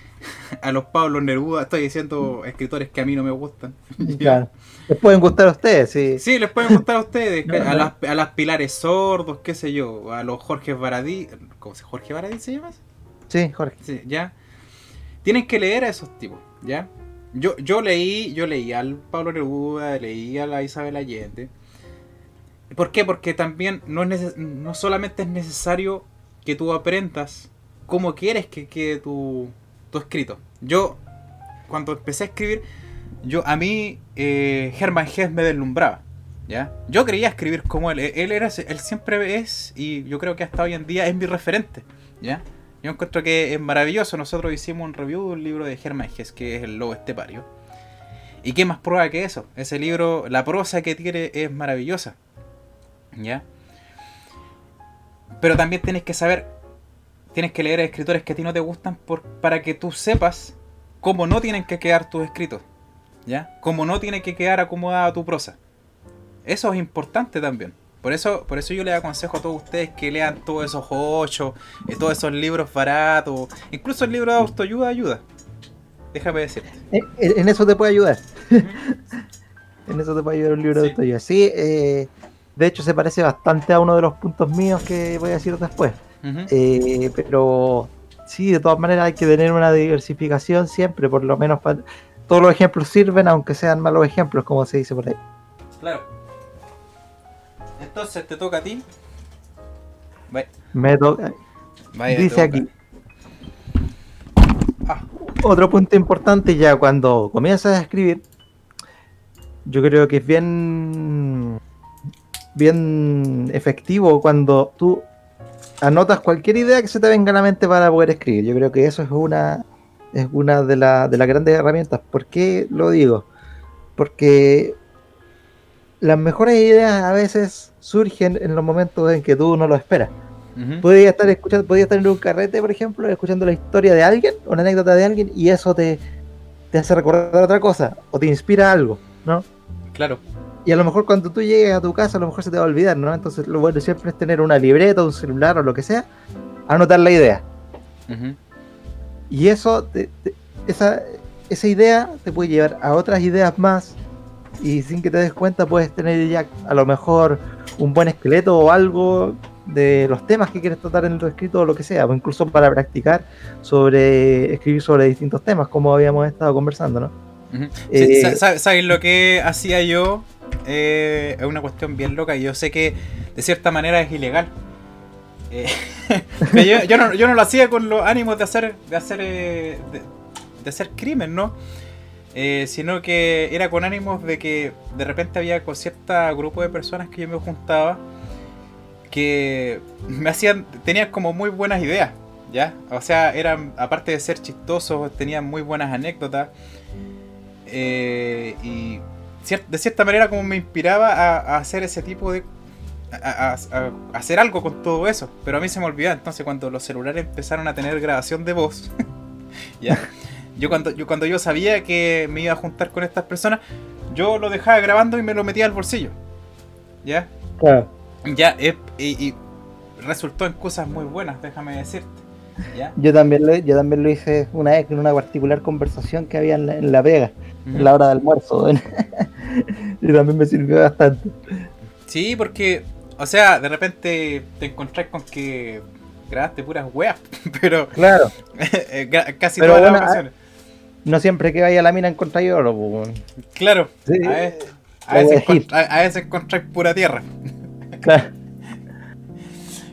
(laughs) a los Pablo Neruda, estoy diciendo escritores que a mí no me gustan. (laughs) Claro. Les pueden gustar a ustedes, sí. Sí, les pueden gustar a ustedes, (laughs) No, a, no. las, a las Pilares Sordos, qué sé yo, a los Jorge Baradí, ¿cómo se Jorge Baradí se llama? Sí, Jorge. Sí, ya. Tienen que leer a esos tipos, ¿ya? Yo, yo leí, yo leí al Pablo Neruda, leí a la Isabel Allende. ¿Por qué? Porque también no, es no solamente es necesario que tú aprendas cómo quieres que quede tu, tu escrito. Yo, cuando empecé a escribir, yo a mí eh, Herman Hesse me deslumbraba. ¿Ya? Yo quería escribir como él. Él era, él siempre es, y yo creo que hasta hoy en día es mi referente. ¿Ya? Yo encuentro que es maravilloso. Nosotros hicimos un review de un libro de Hermann Hesse, que es El Lobo Estepario. ¿Y qué más prueba que eso? Ese libro, la prosa que tiene es maravillosa. ¿Ya? Pero también tienes que saber, tienes que leer a escritores que a ti no te gustan por, para que tú sepas cómo no tienen que quedar tus escritos. ¿Ya? Cómo no tiene que quedar acomodada tu prosa. Eso es importante también. Por eso, por eso yo les aconsejo a todos ustedes que lean todos esos ocho, eh, todos esos libros baratos, incluso el libro de autoayuda ayuda. Déjame decirte. Eh, En en eso te puede ayudar. (laughs) En eso te puede ayudar un libro de autoayuda. Sí, eh, de hecho se parece bastante a uno de los puntos míos que voy a decir después. Eh, pero sí, de todas maneras hay que tener una diversificación siempre, por lo menos para... Todos los ejemplos sirven, aunque sean malos ejemplos, como se dice por ahí. Claro. Entonces te toca a ti. Ve- Me toca... Vaya, Dice aquí. Ah, Otro punto importante ya cuando comienzas a escribir, yo creo que es bien, bien efectivo cuando tú anotas cualquier idea que se te venga a la mente para poder escribir. Yo creo que eso es una, es una de, la- de las grandes herramientas. ¿Por qué lo digo? Porque las mejores ideas a veces surgen en los momentos en que tú no lo esperas. ujú. Podía estar escuchando, podía estar en un carrete, por ejemplo, escuchando la historia de alguien, una anécdota de alguien, y eso te, te hace recordar otra cosa, o te inspira algo, ¿no? Claro. Y a lo mejor cuando tú llegues a tu casa, a lo mejor se te va a olvidar, ¿no? Entonces lo bueno siempre es tener una libreta, un celular o lo que sea, anotar la idea. Y eso, te- te- esa, esa idea te puede llevar a otras ideas más, y sin que te des cuenta puedes tener ya a lo mejor un buen esqueleto o algo de los temas que quieres tratar en tu escrito o lo que sea, o incluso para practicar sobre escribir sobre distintos temas, como habíamos estado conversando, ¿no? Eh, Sí, ¿Sabes lo que hacía yo? Eh, es una cuestión bien loca y yo sé que de cierta manera es ilegal. Eh, (laughs) yo, yo no, yo no lo hacía con los ánimos de hacer de hacer de, de hacer crimen, ¿no? Eh, sino que era con ánimos de que de repente había con cierto grupo de personas que yo me juntaba que me hacían tenían como muy buenas ideas, ¿ya? O sea, eran aparte de ser chistosos, tenían muy buenas anécdotas eh, y de cierta manera como me inspiraba a, hacer ese tipo de... A hacer algo con todo eso, pero a mí se me olvidaba, entonces cuando los celulares empezaron a tener grabación de voz, (laughs) ya, yo cuando, yo cuando yo sabía que me iba a juntar con estas personas, yo lo dejaba grabando y me lo metía al bolsillo, ya, Claro. ya, y, y resultó en cosas muy buenas, déjame decirte, ya. Yo también lo, yo también lo hice una vez en una particular conversación que había en la, en la Ujú. en la hora de almuerzo. (laughs) y también me sirvió bastante. Sí, porque, o sea, de repente te encontrás con que grabaste puras weas, (laughs) pero Claro, (laughs) eh, casi Pero todas bueno, las ocasiones. No siempre que vaya a la mina encontrar oro, pues. Claro, Sí, a veces, a veces a veces encontrás pura tierra. (laughs) Claro.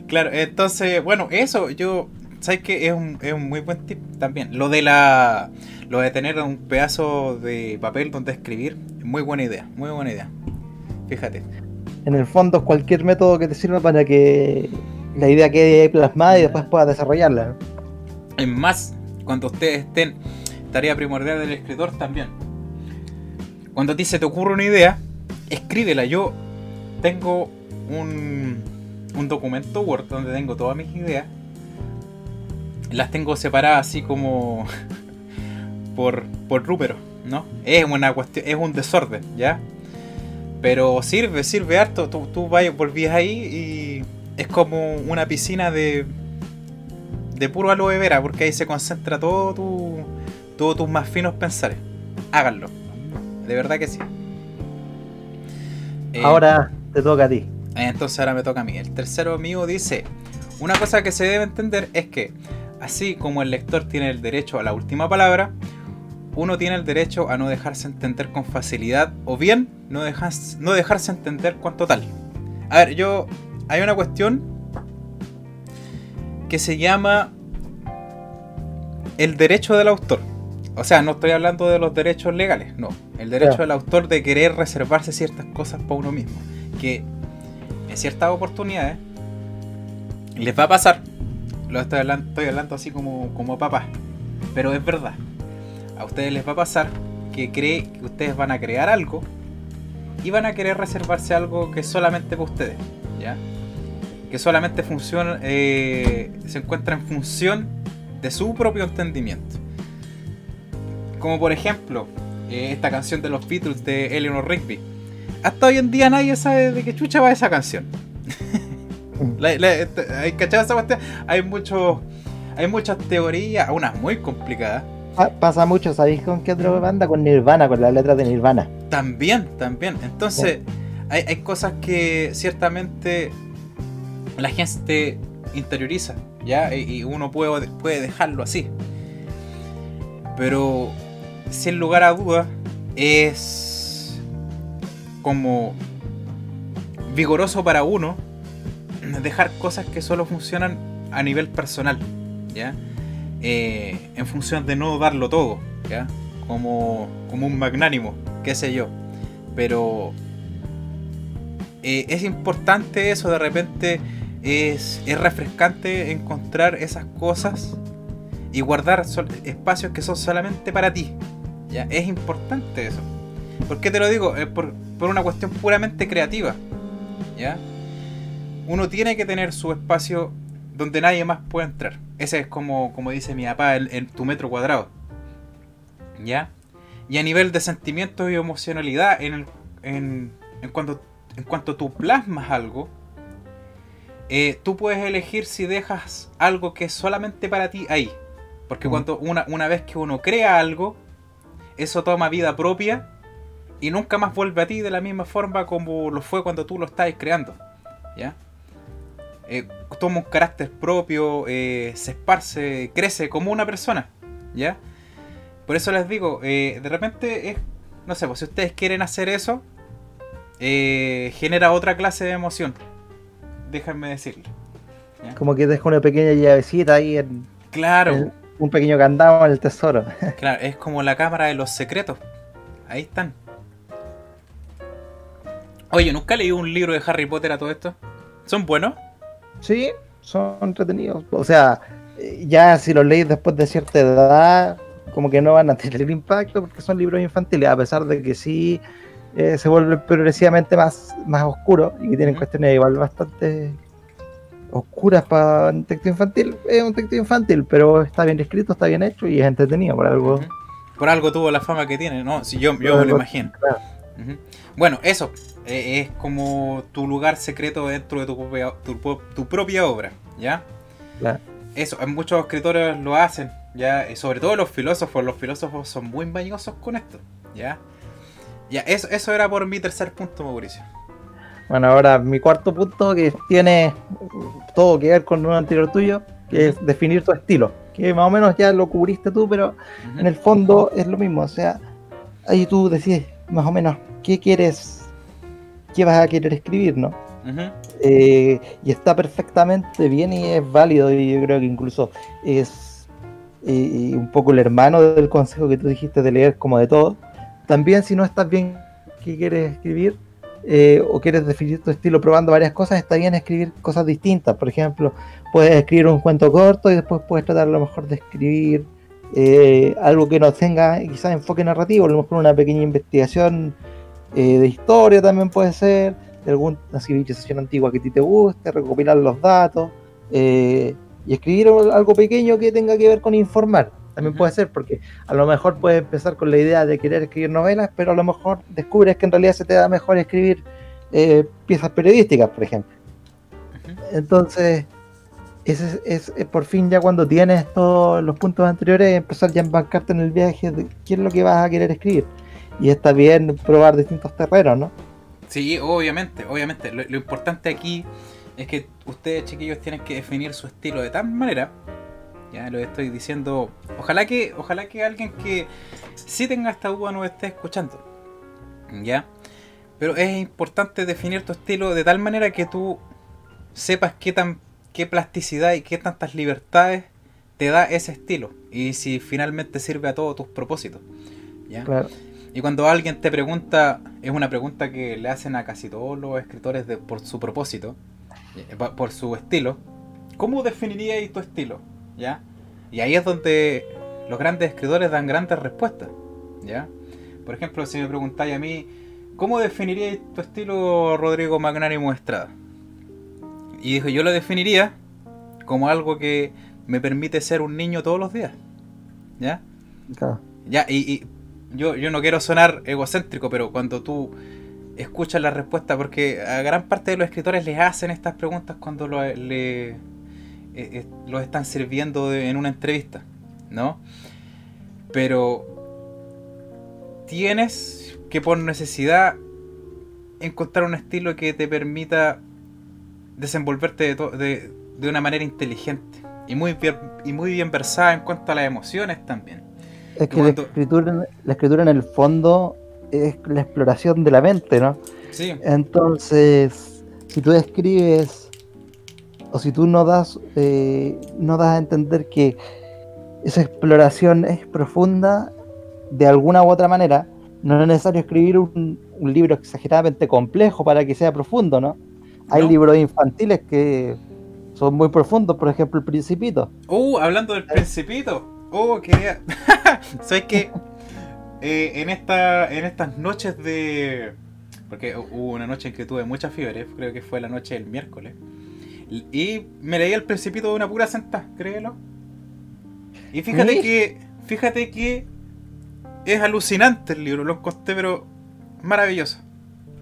Claro, entonces, bueno, eso yo, ¿sabes qué? Es un, es un muy buen tip también. Lo de la, lo de tener un pedazo de papel donde escribir, muy buena idea, muy buena idea. Fíjate. En el fondo, cualquier método que te sirva para que la idea quede plasmada y después puedas desarrollarla. Es más, cuando ustedes estén, tarea primordial del escritor también. Cuando a ti se te ocurre una idea, escríbela. Yo tengo un, un documento Word donde tengo todas mis ideas. Las tengo separadas así como (laughs) por, por número, ¿no? Es una cuestión, es un desorden, ¿ya? Pero sirve, sirve harto. Tú, tú volvías ahí y es como una piscina de, de puro aloe vera, porque ahí se concentra todo tu, todos tus más finos pensares. Háganlo. De verdad que sí. Eh, Ahora te toca a ti. entonces ahora me toca a mí. El tercero mío dice, una cosa que se debe entender es que, así como el lector tiene el derecho a la última palabra, uno tiene el derecho a no dejarse entender con facilidad o bien no, dejas, no dejarse entender con total. A ver, yo... Hay una cuestión que se llama el derecho del autor. O sea, no estoy hablando de los derechos legales, no. El derecho Claro. del autor de querer reservarse ciertas cosas para uno mismo. Que en ciertas oportunidades les va a pasar. Lo estoy hablando, estoy hablando así como, como papá. Pero es verdad. A ustedes les va a pasar que cree que ustedes van a crear algo y van a querer reservarse algo que es solamente para ustedes. ¿Ya? Que solamente funciona, eh, se encuentra en función de su propio entendimiento. Como por ejemplo, eh, esta canción de los Beatles de Eleanor Rigby. Hasta hoy en día nadie sabe de qué chucha va esa canción. (laughs) La- la- este, ¿Hay cachado esa cuestión? Hay muchos. Hay muchas teorías, unas muy complicadas. Pa- pasa mucho, ¿sabéis con qué otra banda? Con Nirvana, con las letras de Nirvana. También, también. Entonces, hay, hay cosas que ciertamente la gente interioriza, ¿ya? Y, y uno puede, puede dejarlo así. Pero, sin lugar a dudas, es como vigoroso para uno dejar cosas que solo funcionan a nivel personal, ¿ya? Eh, en función de no darlo todo, ¿ya? Como, como un magnánimo, qué sé yo. Pero eh, es importante eso, de repente es, es refrescante encontrar esas cosas y guardar espacios que son solamente para ti. ¿Ya? Es importante eso. ¿Por qué te lo digo? Es por, por una cuestión puramente creativa. ¿ya? Uno tiene que tener su espacio donde nadie más puede entrar. Ese es como, como dice mi papá, en tu metro cuadrado. ¿Ya? Y a nivel de sentimientos y emocionalidad, en, el, en, en, cuanto, en cuanto tú plasmas algo, eh, tú puedes elegir si dejas algo que es solamente para ti ahí. Porque cuando una, una vez que uno crea algo, eso toma vida propia y nunca más vuelve a ti de la misma forma como lo fue cuando tú lo estabas creando. ¿Ya? Eh, toma un carácter propio, eh, se esparce, crece como una persona. ¿Ya? Por eso les digo, eh, de repente es, no sé, pues si ustedes quieren hacer eso, genera otra clase de emoción. Déjenme decirlo. Como que deja una pequeña llavecita ahí en. Claro un pequeño candado en el tesoro. (laughs) Claro, es como la cámara de los secretos. Ahí están. Oye, ¿nunca leí un libro de Harry Potter a todo esto? ¿Son buenos? Sí, son entretenidos. O sea, ya si los leís después de cierta edad, como que no van a tener impacto porque son libros infantiles, a pesar de que sí eh, se vuelven progresivamente más, más oscuros y que tienen cuestiones igual bastante oscuras para un texto infantil, es un texto infantil, pero está bien escrito, está bien hecho y es entretenido por algo. Por algo tuvo la fama que tiene, ¿no? Si yo, yo me lo imagino. Bueno, eso eh, es como tu lugar secreto dentro de tu propia, tu, propia obra, ¿ya? Claro. Eso, muchos escritores lo hacen, ¿ya? sobre todo los filósofos, los filósofos son muy bañosos con esto, ¿ya? Ya, eso, eso era por mi tercer punto, Mauricio. Bueno, ahora mi cuarto punto que tiene todo que ver con un anterior tuyo, que es definir tu estilo. Que más o menos ya lo cubriste tú, pero en el fondo es lo mismo. O sea, ahí tú decides más o menos qué quieres, qué vas a querer escribir, ¿no? Eh, y está perfectamente bien y es válido. Y yo creo que incluso es eh, un poco el hermano del consejo que tú dijiste de leer como de todo. También si no estás bien qué quieres escribir, eh, o quieres definir tu estilo probando varias cosas, está bien escribir cosas distintas. Por ejemplo, puedes escribir un cuento corto y después puedes tratar a lo mejor de escribir eh, algo que no tenga quizás enfoque narrativo, a lo mejor una pequeña investigación eh, de historia también puede ser, de alguna civilización antigua que a ti te guste, recopilar los datos y escribir algo pequeño que tenga que ver con informar. También puede ser porque a lo mejor puedes empezar con la idea de querer escribir novelas, pero a lo mejor descubres que en realidad se te da mejor escribir eh, piezas periodísticas, por ejemplo. Entonces, ese es, por fin ya cuando tienes todos los puntos anteriores, empezar ya a embarcarte en el viaje de qué es lo que vas a querer escribir. Y está bien probar distintos terrenos, ¿no? Sí, obviamente, obviamente. Lo, lo importante aquí es que ustedes, chiquillos, tienen que definir su estilo de tal manera ya lo estoy diciendo. Ojalá que, ojalá que alguien que sí tenga esta duda nos esté escuchando. ¿Ya? Pero es importante definir tu estilo de tal manera que tú sepas qué tan qué plasticidad y qué tantas libertades te da ese estilo y si finalmente sirve a todos tus propósitos. ¿ya? Y cuando alguien te pregunta, es una pregunta que le hacen a casi todos los escritores de, por su propósito, eh, por su estilo, ¿cómo definirías tu estilo? ¿Ya? Y ahí es donde los grandes escritores dan grandes respuestas, ¿ya? Por ejemplo, si me preguntáis a mí, ¿cómo definiríais tu estilo Rodrigo Magnánimo Estrada? Y dijo, yo lo definiría como algo que me permite ser un niño todos los días, ¿ya? Ya, y, yo, yo no quiero sonar egocéntrico, pero cuando tú escuchas la respuesta, porque a gran parte de los escritores les hacen estas preguntas cuando lo, le, eh, eh, los están sirviendo en una entrevista, ¿no? Pero tienes que por necesidad encontrar un estilo que te permita desenvolverte de, de, una manera inteligente y muy, bien, y muy bien versada en cuanto a las emociones también. Es que la, escritura, la escritura en el fondo es la exploración de la mente, ¿no? Sí. Entonces, si tú escribes o si tú no das, eh, no das a entender que esa exploración es profunda, de alguna u otra manera, no es necesario escribir un, libro exageradamente complejo para que sea profundo, ¿no? Hay libros infantiles que son muy profundos, por ejemplo, El Principito. Uh, hablando del Principito. Uh, quería. (laughs) ¿Sabes qué? Eh, en, esta, en estas noches de. Porque hubo una noche en que tuve mucha fiebre, creo que fue la noche del miércoles. Y me leí El Principito de una pura sentada, créelo. Y fíjate que. Fíjate que. Es alucinante el libro, lo encontré, pero maravilloso.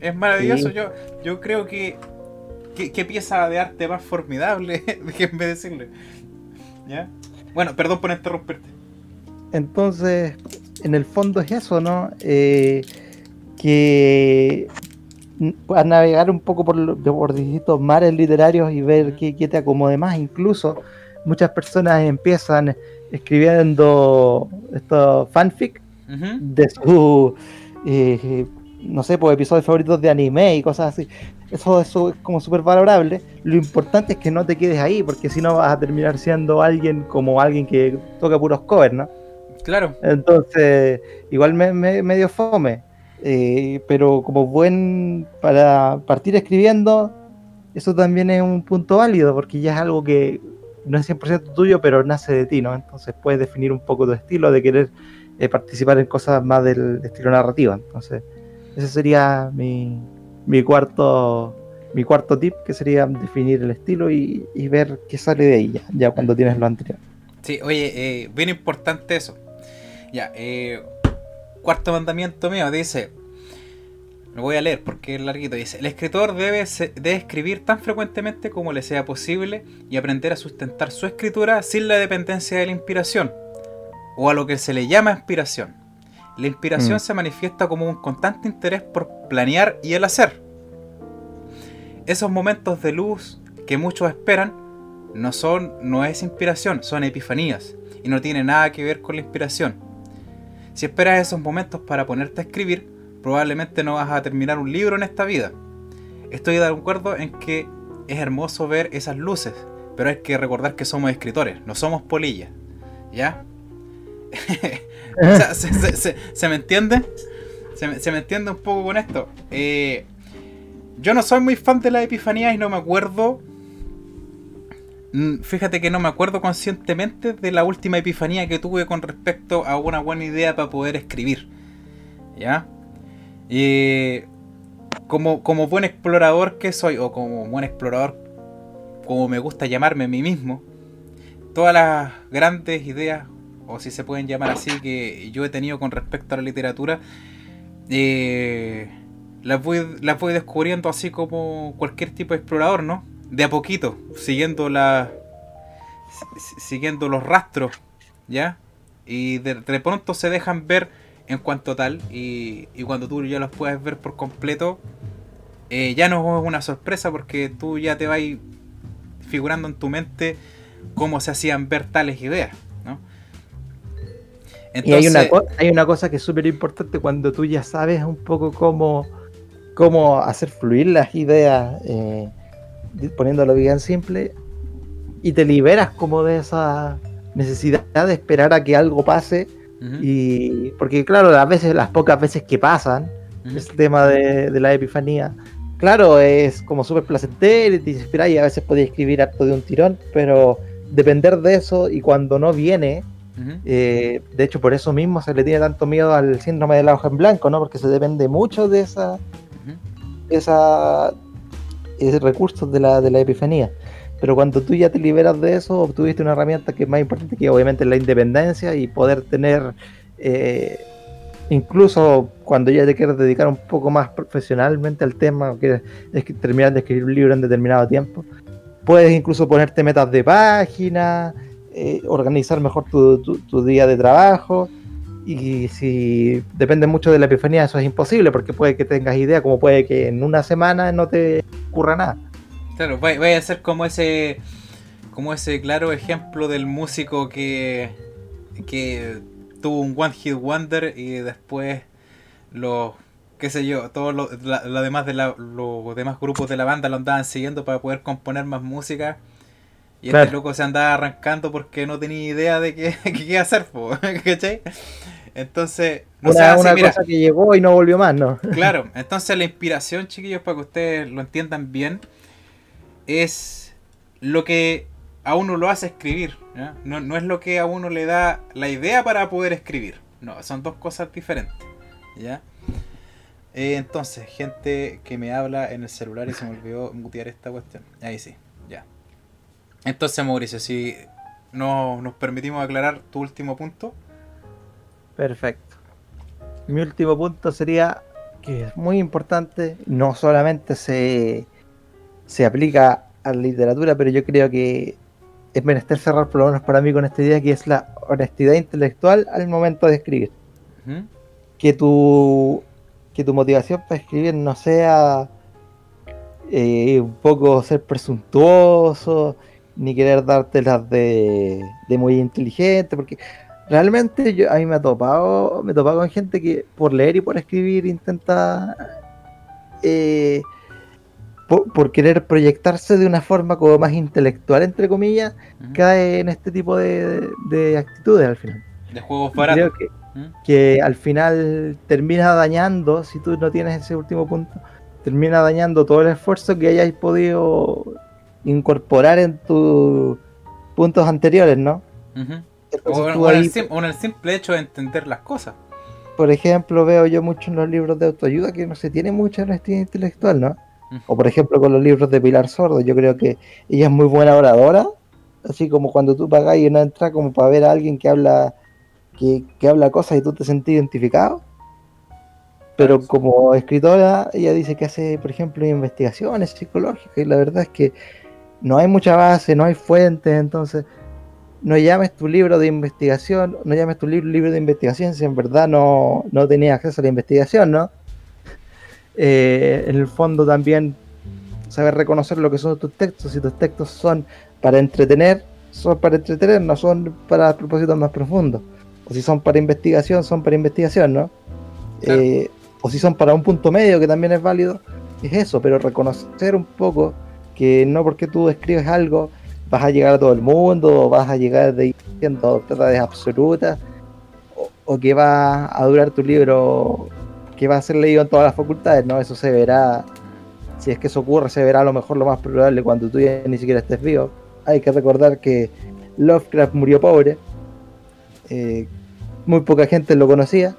Es maravilloso. Yo, yo creo que ¿Qué, pieza de arte más formidable, (laughs) déjenme decirle. ¿Ya? Bueno, perdón por interrumpirte. Entonces, en el fondo es eso, ¿no? Eh, que a navegar un poco por, por distintos mares literarios y ver qué, te acomode más. Incluso muchas personas empiezan escribiendo estos fanfic de su, eh, no sé, pues episodios favoritos de anime y cosas así. Eso, eso es como súper valorable. Lo importante es que no te quedes ahí, porque si no vas a terminar siendo alguien como alguien que toca puros covers, ¿no? Claro. Entonces, igual me, medio fome. Eh, pero como buen para partir escribiendo, eso también es un punto válido, porque ya es algo que no es 100% tuyo, pero nace de ti, ¿no? Entonces puedes definir un poco tu estilo de querer eh, participar en cosas más del estilo narrativo. Entonces, ese sería mi, mi cuarto mi cuarto tip que sería definir el estilo y, ver qué sale de ahí ya, cuando tienes lo anterior. Sí, oye, eh, bien importante eso. Ya, eh, cuarto mandamiento mío dice, lo voy a leer porque es larguito, dice, el escritor debe, debe escribir tan frecuentemente como le sea posible y aprender a sustentar su escritura sin la dependencia de la inspiración, o a lo que se le llama inspiración. La inspiración mm. se manifiesta como un constante interés por planear y el hacer. Esos momentos de luz que muchos esperan no son no es inspiración, son epifanías y no tiene nada que ver con la inspiración. Si esperas esos momentos para ponerte a escribir, probablemente no vas a terminar un libro en esta vida. Estoy de acuerdo en que es hermoso ver esas luces, pero hay que recordar que somos escritores, no somos polillas. ¿Ya? (laughs) se, me entiende? Se me, entiende un poco con esto. Eh, yo no soy muy fan de la epifanía y no me acuerdo. Fíjate que no me acuerdo conscientemente de la última epifanía que tuve con respecto a una buena idea para poder escribir. ¿Ya? Y como, como buen explorador que soy, o como buen explorador, como me gusta llamarme a mí mismo, todas las grandes ideas o si se pueden llamar así, que yo he tenido con respecto a la literatura, eh, las, voy, las voy descubriendo así como cualquier tipo de explorador, ¿no? De a poquito, siguiendo la siguiendo los rastros, ¿ya? Y de, pronto se dejan ver en cuanto tal, y, y cuando tú ya los puedes ver por completo, eh, ya no es una sorpresa porque tú ya te vas figurando en tu mente cómo se hacían ver tales ideas y hay una, hay una cosa que es súper importante cuando tú ya sabes un poco cómo, cómo hacer fluir las ideas, eh, poniéndolo bien simple, y te liberas como de esa necesidad de esperar a que algo pase. y Porque claro, las veces, las pocas veces que pasan, este tema de, de, la epifanía, claro, es como súper placentero y te inspira y a veces puedes escribir harto de un tirón, pero depender de eso y cuando no viene, eh, de hecho, por eso mismo se le tiene tanto miedo al síndrome de la hoja en blanco, ¿no? Porque se depende mucho de esa, esa recursos de la, de la epifanía. Pero cuando tú ya te liberas de eso, obtuviste una herramienta que es más importante que obviamente la independencia y poder tener, eh, incluso cuando ya te quieres dedicar un poco más profesionalmente al tema, o quieres terminar de escribir un libro en determinado tiempo, puedes incluso ponerte metas de página, eh, organizar mejor tu, día de trabajo. Y si depende mucho de la epifanía, eso es imposible, porque puede que tengas idea, como puede que en una semana no te ocurra nada. Claro, voy a ser como ese, como ese claro ejemplo del músico que, que tuvo un One Hit Wonder y después los, qué sé yo, todos los demás de los demás grupos de la banda lo andaban siguiendo para poder componer más música Y Claro. este loco se andaba arrancando porque no tenía idea de qué, (laughs) qué hacer, (laughs) ¿cachai? Entonces, una una mira, cosa que llegó y no volvió más, ¿no? (laughs) claro, entonces la inspiración, chiquillos, para que ustedes lo entiendan bien, es lo que a uno lo hace escribir, ¿ya? No, no es lo que a uno le da la idea para poder escribir, no, son dos cosas diferentes, ¿ya? Eh, entonces, gente que me habla en el celular y se me olvidó mutear esta cuestión, ahí sí, ya. Entonces, Mauricio, si no, nos permitimos aclarar tu último punto, Perfecto. Mi último punto sería que es muy importante, no solamente se, se aplica a la literatura, pero yo creo que es menester cerrar por lo menos para mí con esta idea que es la honestidad intelectual al momento de escribir. Que tu, que tu motivación para escribir no sea eh, un poco ser presuntuoso, ni querer darte las de, de muy inteligente, porque realmente yo, a mí me ha topado, me he topado con gente que por leer y por escribir intenta eh, por, por querer proyectarse de una forma como más intelectual, entre comillas, cae en este tipo de, de actitudes al final. de juegos Creo baratos. que, ¿Mm? que al final termina dañando, si tú no tienes ese último punto, termina dañando todo el esfuerzo que hayáis podido incorporar en tus puntos anteriores, ¿no? Entonces O, en ahí, el, sim- o en el simple hecho de entender las cosas. por ejemplo, veo yo mucho en los libros de autoayuda que no se tiene mucha honestidad intelectual, ¿no? O por ejemplo con los libros de Pilar Sordo, yo creo que ella es muy buena oradora, así como cuando tú pagas y no entras como para ver a alguien que habla que, que habla cosas y tú te sentís identificado. Pero como escritora, ella dice que hace, por ejemplo, investigaciones psicológicas y la verdad es que no hay mucha base, no hay fuentes, entonces no llames tu libro de investigación, no llames tu libro libro de investigación si en verdad no, no tenías acceso a la investigación, ¿no? Eh, en el fondo también saber reconocer lo que son tus textos, si tus textos son para entretener, son para entretener, no son para propósitos más profundos. O si son para investigación, son para investigación, ¿no? Claro. Eh, o si son para un punto medio, que también es válido, es eso, pero reconocer un poco que no porque tú escribes algo vas a llegar a todo el mundo, o vas a llegar de diciendo verdades absolutas, o, o que va a durar tu libro, que va a ser leído en todas las facultades, ¿no? Eso se verá, si es que eso ocurre, se verá a lo mejor lo más probable cuando tú ya ni siquiera estés vivo. Hay que recordar que Lovecraft murió pobre, eh, muy poca gente lo conocía,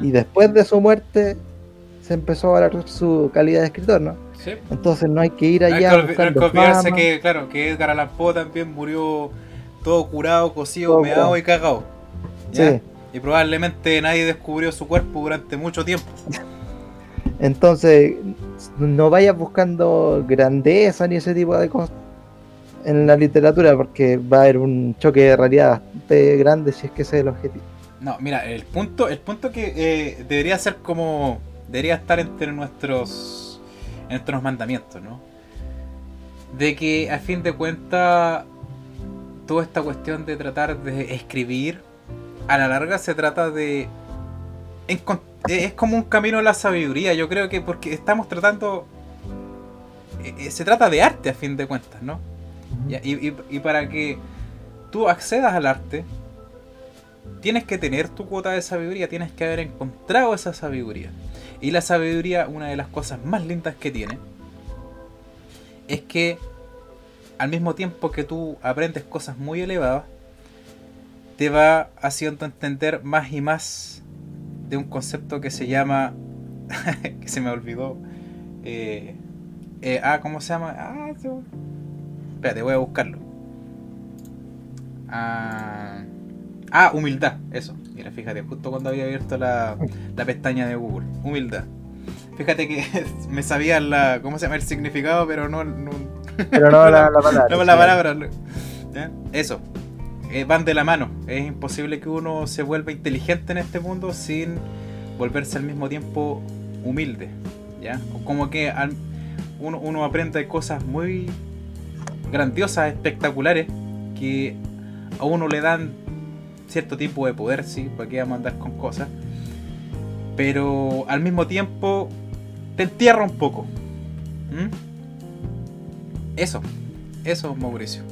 y después de su muerte se empezó a valorar su calidad de escritor, ¿no? Sí. Entonces no hay que ir No hay allá que olvi- no hay que olvidarse que, claro, que Edgar Allan Poe también murió todo curado, cocido, Todo meado y cagado. ¿ya? Sí. Y probablemente nadie descubrió su cuerpo durante mucho tiempo. Entonces, no vayas buscando grandeza ni ese tipo de cosas en la literatura, porque va a haber un choque de realidad bastante grande si es que ese es el objetivo. No, mira, el punto, el punto que eh, debería ser como. Debería estar entre nuestros. En nuestros mandamientos, ¿no? De que a fin de cuentas. Toda esta cuestión de tratar de escribir. A la larga se trata de. eh, Es como un camino a la sabiduría. Yo creo que porque estamos tratando. eh, eh, Se trata de arte a fin de cuentas, ¿no? Y- y para que tú accedas al arte, tienes que tener tu cuota de sabiduría, tienes que haber encontrado esa sabiduría. Y la sabiduría, una de las cosas más lindas que tiene, es que al mismo tiempo que tú aprendes cosas muy elevadas, te va haciendo entender más y más de un concepto que se llama, (laughs) que se me olvidó, eh, eh, ah, ¿cómo se llama? Ah, se Espérate, voy a buscarlo. Ah, ah, humildad, eso. Mira, fíjate, justo cuando había abierto la, la pestaña de Google. Humildad. Fíjate que (laughs) me sabía la, ¿cómo se llama? el significado, pero no, no, Pero no la, la palabra. (laughs) no la palabra. Eso. Eh, van de la mano. Es imposible que uno se vuelva inteligente en este mundo sin volverse al mismo tiempo humilde. ¿Ya? Como que al- uno, uno aprende cosas muy grandiosas, espectaculares, que a uno le dan cierto tipo de poder, sí, para que vamos a andar con cosas. Pero al mismo tiempo te entierra un poco. ¿Mm? Eso, eso, Mauricio.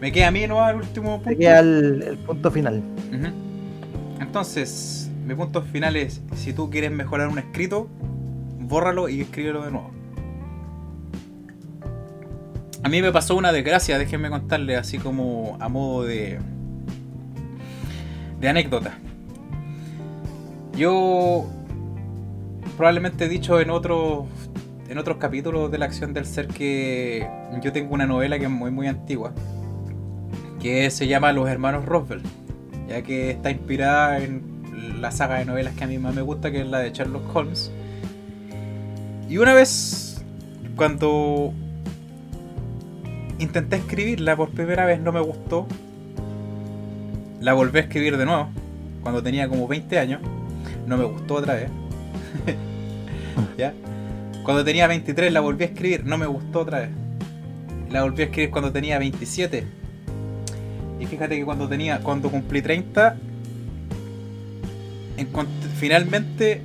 Me queda a mí no el último punto. Me queda el, el punto final. Entonces, mi punto final es, si tú quieres mejorar un escrito, bórralo y escríbelo de nuevo. A mí me pasó una desgracia, déjenme contarle así como a modo de de anécdota. Yo probablemente he dicho en otros en otros capítulos de la acción del ser que yo tengo una novela que es muy muy antigua que se llama Los hermanos Roswell, ya que está inspirada en la saga de novelas que a mí más me gusta, que es la de Sherlock Holmes. Y una vez, cuando intenté escribirla por primera vez, no me gustó. La volví a escribir de nuevo, cuando tenía como 20 años. No me gustó otra vez. (laughs) ¿Ya? Cuando tenía 23 la volví a escribir, no me gustó otra vez. La volví a escribir cuando tenía 27. Y fíjate que cuando tenía, cuando cumplí 30, encont- finalmente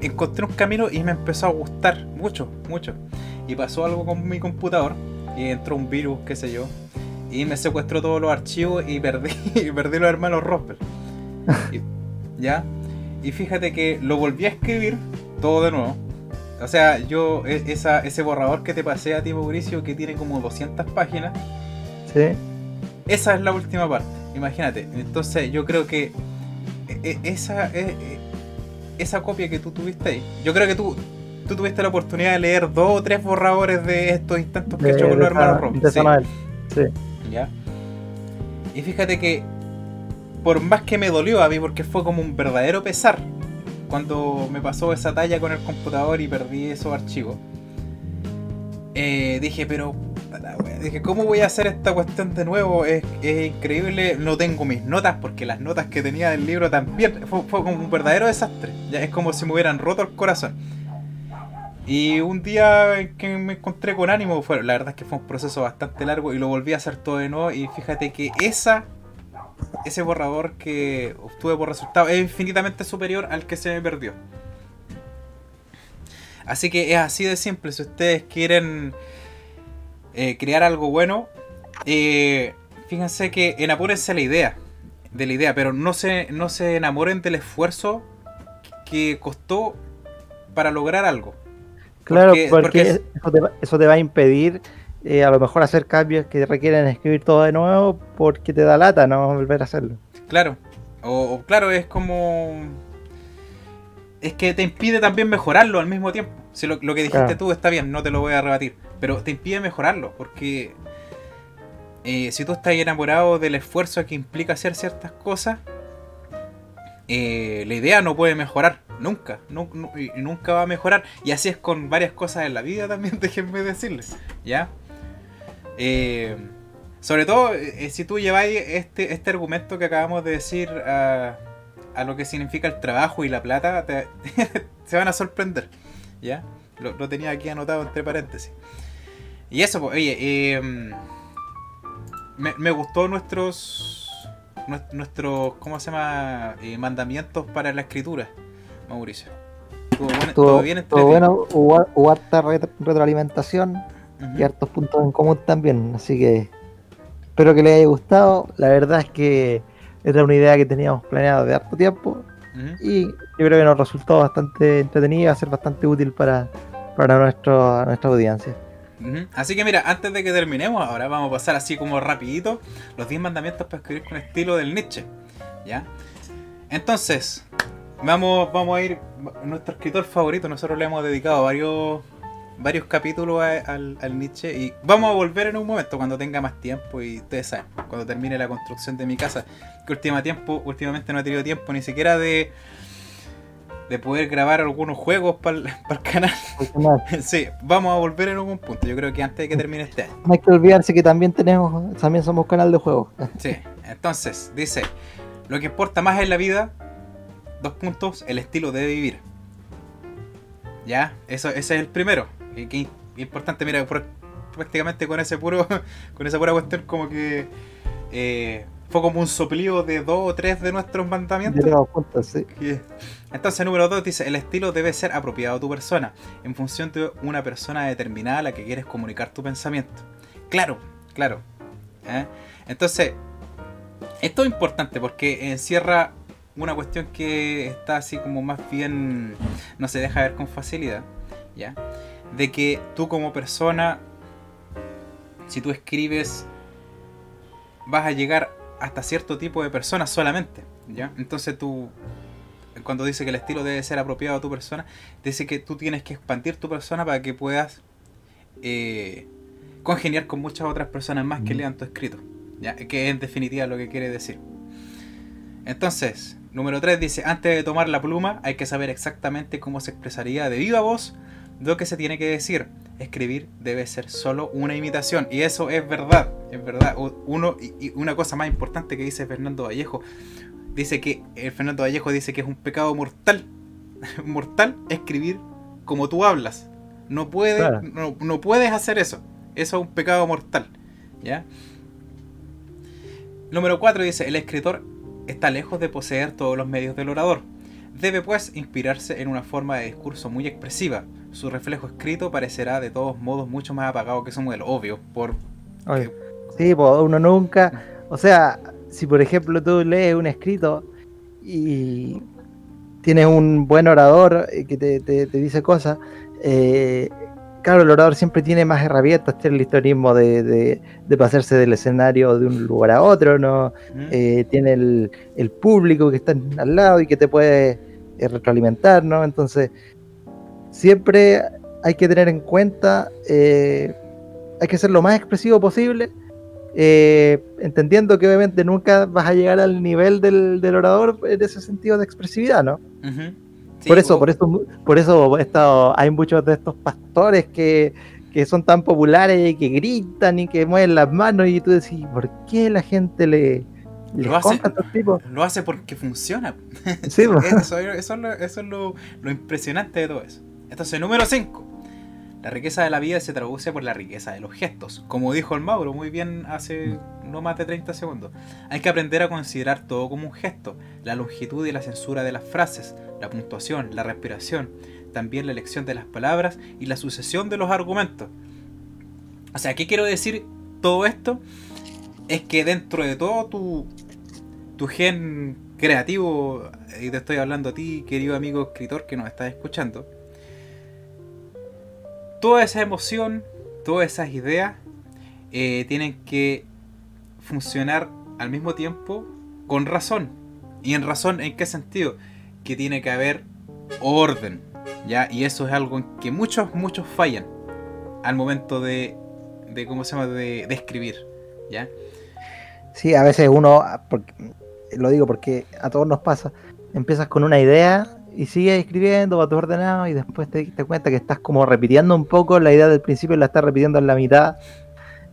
encontré un camino y me empezó a gustar mucho, mucho. Y pasó algo con mi computador y entró un virus, qué sé yo, y me secuestró todos los archivos y perdí, (laughs) y perdí los hermanos Roswell. Y- ¿Ya? Y fíjate que lo volví a escribir todo de nuevo. O sea, yo, e- esa, ese borrador que te pasé a ti, Mauricio, que tiene como 200 páginas, Sí. esa es la última parte, imagínate. Entonces yo creo que e- e- esa, esa copia que tú tuviste ahí, yo creo que tú, tú tuviste la oportunidad de leer dos o tres borradores de estos intentos que he hecho con los hermanos esa Sí. Sí. Y fíjate que por más que me dolió a mí, porque fue como un verdadero pesar cuando me pasó esa talla con el computador y perdí esos archivos. eh, dije, pero dije, ¿cómo voy a hacer esta cuestión de nuevo? Es, es increíble, no tengo mis notas, porque las notas que tenía del libro también fue, fue como un verdadero desastre. Ya es como si me hubieran roto el corazón. Y un día que me encontré con ánimo, fue, la verdad es que fue un proceso bastante largo y lo volví a hacer todo de nuevo. Y fíjate que esa, ese borrador que obtuve por resultado es infinitamente superior al que se me perdió. Así que es así de simple. Si ustedes quieren eh, crear algo bueno, eh, fíjense que enamórense la idea. De la idea, pero no se, no se enamoren del esfuerzo que costó para lograr algo. Claro, Porque- porque, porque es- eso, te va, eso te va a impedir eh, a lo mejor hacer cambios que requieren escribir todo de nuevo porque te da lata no volver a hacerlo. Claro. O, o claro, es como. Es que te impide también mejorarlo al mismo tiempo. Si lo, lo que dijiste Claro. tú está bien, no te lo voy a rebatir. Pero te impide mejorarlo. Porque eh, si tú estás enamorado del esfuerzo que implica hacer ciertas cosas, eh, la idea no puede mejorar. Nunca. Nunca va a mejorar. Y así es con varias cosas en la vida también, (laughs) déjenme decirles. ¿Ya? Eh, sobre todo, eh, si tú lleváis este, este argumento que acabamos de decir a, lo que significa el trabajo y la plata, (laughs) se van a sorprender. ¿Ya? Lo, tenía aquí anotado entre paréntesis. Y eso, pues, oye, eh, me, me gustó nuestros, nues- nuestros, ¿cómo se llama? Eh, mandamientos para la escritura, Mauricio. Estuvo, bueno- estuvo Estuvo, bien estuvo bueno, hubo, hubo harta re- retroalimentación Ujú. y hartos puntos en común también, así que espero que les haya gustado. La verdad es que era una idea que teníamos planeado de harto tiempo y yo creo que nos resultó bastante entretenido, va a ser bastante útil para, para nuestro, nuestra audiencia. Así que mira, antes de que terminemos, ahora vamos a pasar así como rapidito los 10 mandamientos para escribir con estilo del Nietzsche. ¿Ya? Entonces, vamos, vamos a ir. Nuestro escritor favorito, nosotros le hemos dedicado varios varios capítulos al, al Nietzsche y vamos a volver en un momento cuando tenga más tiempo y ustedes saben, cuando termine la construcción de mi casa, que última tiempo, últimamente no he tenido tiempo ni siquiera de de poder grabar algunos juegos para el (laughs) canal. (laughs) Sí, vamos a volver en algún punto. Yo creo que antes de que termine este año. no hay que olvidarse que también tenemos, también somos canal de juegos. Sí, entonces, dice, lo que importa más en la vida, dos puntos, el estilo de vivir. Ya, eso, ese es el primero. Y que importante, mira, por- prácticamente con ese puro, (laughs) con esa pura cuestión como que eh, fue como un soplido de dos o tres de nuestros mandamientos. Sí. Entonces, número 2 dice: el estilo debe ser apropiado a tu persona, en función de una persona determinada a la que quieres comunicar tu pensamiento. Claro, Claro. ¿eh? Entonces, esto es importante porque encierra una cuestión que está así como más bien no se deja ver con facilidad, ¿ya? De que tú como persona, si tú escribes, vas a llegar hasta cierto tipo de personas solamente, ¿ya? Entonces tú, cuando dice que el estilo debe ser apropiado a tu persona, dice que tú tienes que expandir tu persona para que puedas eh, congeniar con muchas otras personas más que lean tu escrito, ¿ya? Que es en definitiva lo que quiere decir. Entonces, número 3 dice, antes de tomar la pluma hay que saber exactamente cómo se expresaría de viva voz lo que se tiene que decir. Escribir debe ser solo una imitación. Y eso es verdad, es verdad. Uno, y una cosa más importante que dice Fernando Vallejo, dice que, el Fernando Vallejo dice que es un pecado mortal, (laughs) mortal escribir como tú hablas. No puedes, no, no puedes hacer eso. Eso es un pecado mortal. ¿Ya? Número 4 dice, el escritor está lejos de poseer todos los medios del orador. Debe pues inspirarse en una forma de discurso muy expresiva. Su reflejo escrito parecerá de todos modos mucho más apagado que su modelo, obvio, por... Sí, pues uno nunca... O sea, si por ejemplo tú lees un escrito y tienes un buen orador que te, te, dice cosas, eh, claro, el orador siempre tiene más herramientas, tiene el historismo de, de, pasarse del escenario de un lugar a otro, ¿no? Eh, tiene el, público que está al lado y que te puede eh, retroalimentar, ¿no? Entonces, siempre hay que tener en cuenta, eh, hay que ser lo más expresivo posible, entendiendo que obviamente nunca vas a llegar al nivel del, orador en ese sentido de expresividad, ¿no? por eso, por eso, por eso hay muchos de estos pastores que, son tan populares y que gritan y que mueven las manos y tú decís, ¿por qué la gente le, lo hace, lo hace porque funciona. (laughs) eso, es, lo, lo, impresionante de todo eso. Entonces, número 5. La riqueza de la vida se traduce por la riqueza de los gestos. Como dijo el Mauro muy bien hace no más de 30 segundos. Hay que aprender a considerar todo como un gesto. La longitud y la censura de las frases, la puntuación, la respiración, también la elección de las palabras y la sucesión de los argumentos. O sea, ¿qué quiero decir todo esto? Es que dentro de todo tu, tu gen creativo, y te estoy hablando a ti, querido amigo escritor que nos estás escuchando, toda esa emoción, todas esas ideas eh, tienen que funcionar al mismo tiempo con razón. ¿Y en razón en qué sentido? Que tiene que haber orden, ¿ya? Y eso es algo en que muchos, muchos fallan al momento de, de ¿cómo se llama?, de, de escribir, ¿ya? Sí, a veces uno, lo digo porque a todos nos pasa, empiezas con una idea y sigues escribiendo, va todo ordenado y después te das cuenta que estás como repitiendo un poco la idea del principio y la estás repitiendo en la mitad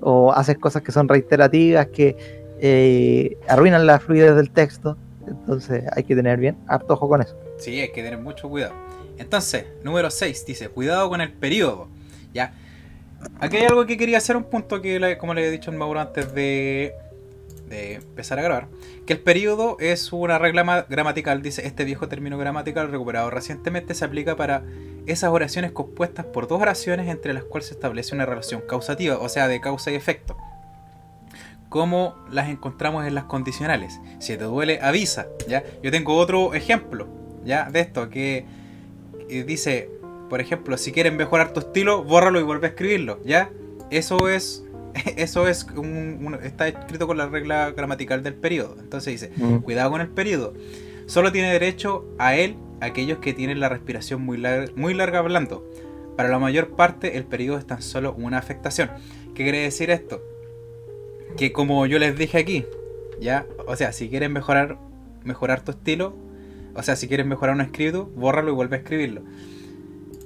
o haces cosas que son reiterativas que eh, arruinan la fluidez del texto. Entonces hay que tener bien harto ojo con eso. Sí, hay que tener mucho cuidado. Entonces, número 6 dice, cuidado con el periodo. Ya. Aquí hay algo que quería hacer un punto que, como le he dicho al Mauro antes de de empezar a grabar, que el periodo es una regla gramatical, dice este viejo término gramatical recuperado recientemente se aplica para esas oraciones compuestas por dos oraciones entre las cuales se establece una relación causativa, o sea, de causa y efecto. Como las encontramos en las condicionales. Si te duele, avisa, ¿ya? Yo tengo otro ejemplo, ¿ya? De esto, que, dice, por ejemplo, si quieres mejorar tu estilo, bórralo y vuelve a escribirlo, ¿ya? Eso es (laughs) eso es un, está escrito con la regla gramatical del periodo. Entonces dice, mm. cuidado con el periodo. Solo tiene derecho a él aquellos que tienen la respiración muy, muy larga hablando. Para la mayor parte el periodo es tan solo una afectación. ¿Qué quiere decir esto? Que como yo les dije aquí, ya, o sea, si quieres mejorar, mejorar tu estilo, o sea, si quieres mejorar un escrito, bórralo y vuelve a escribirlo.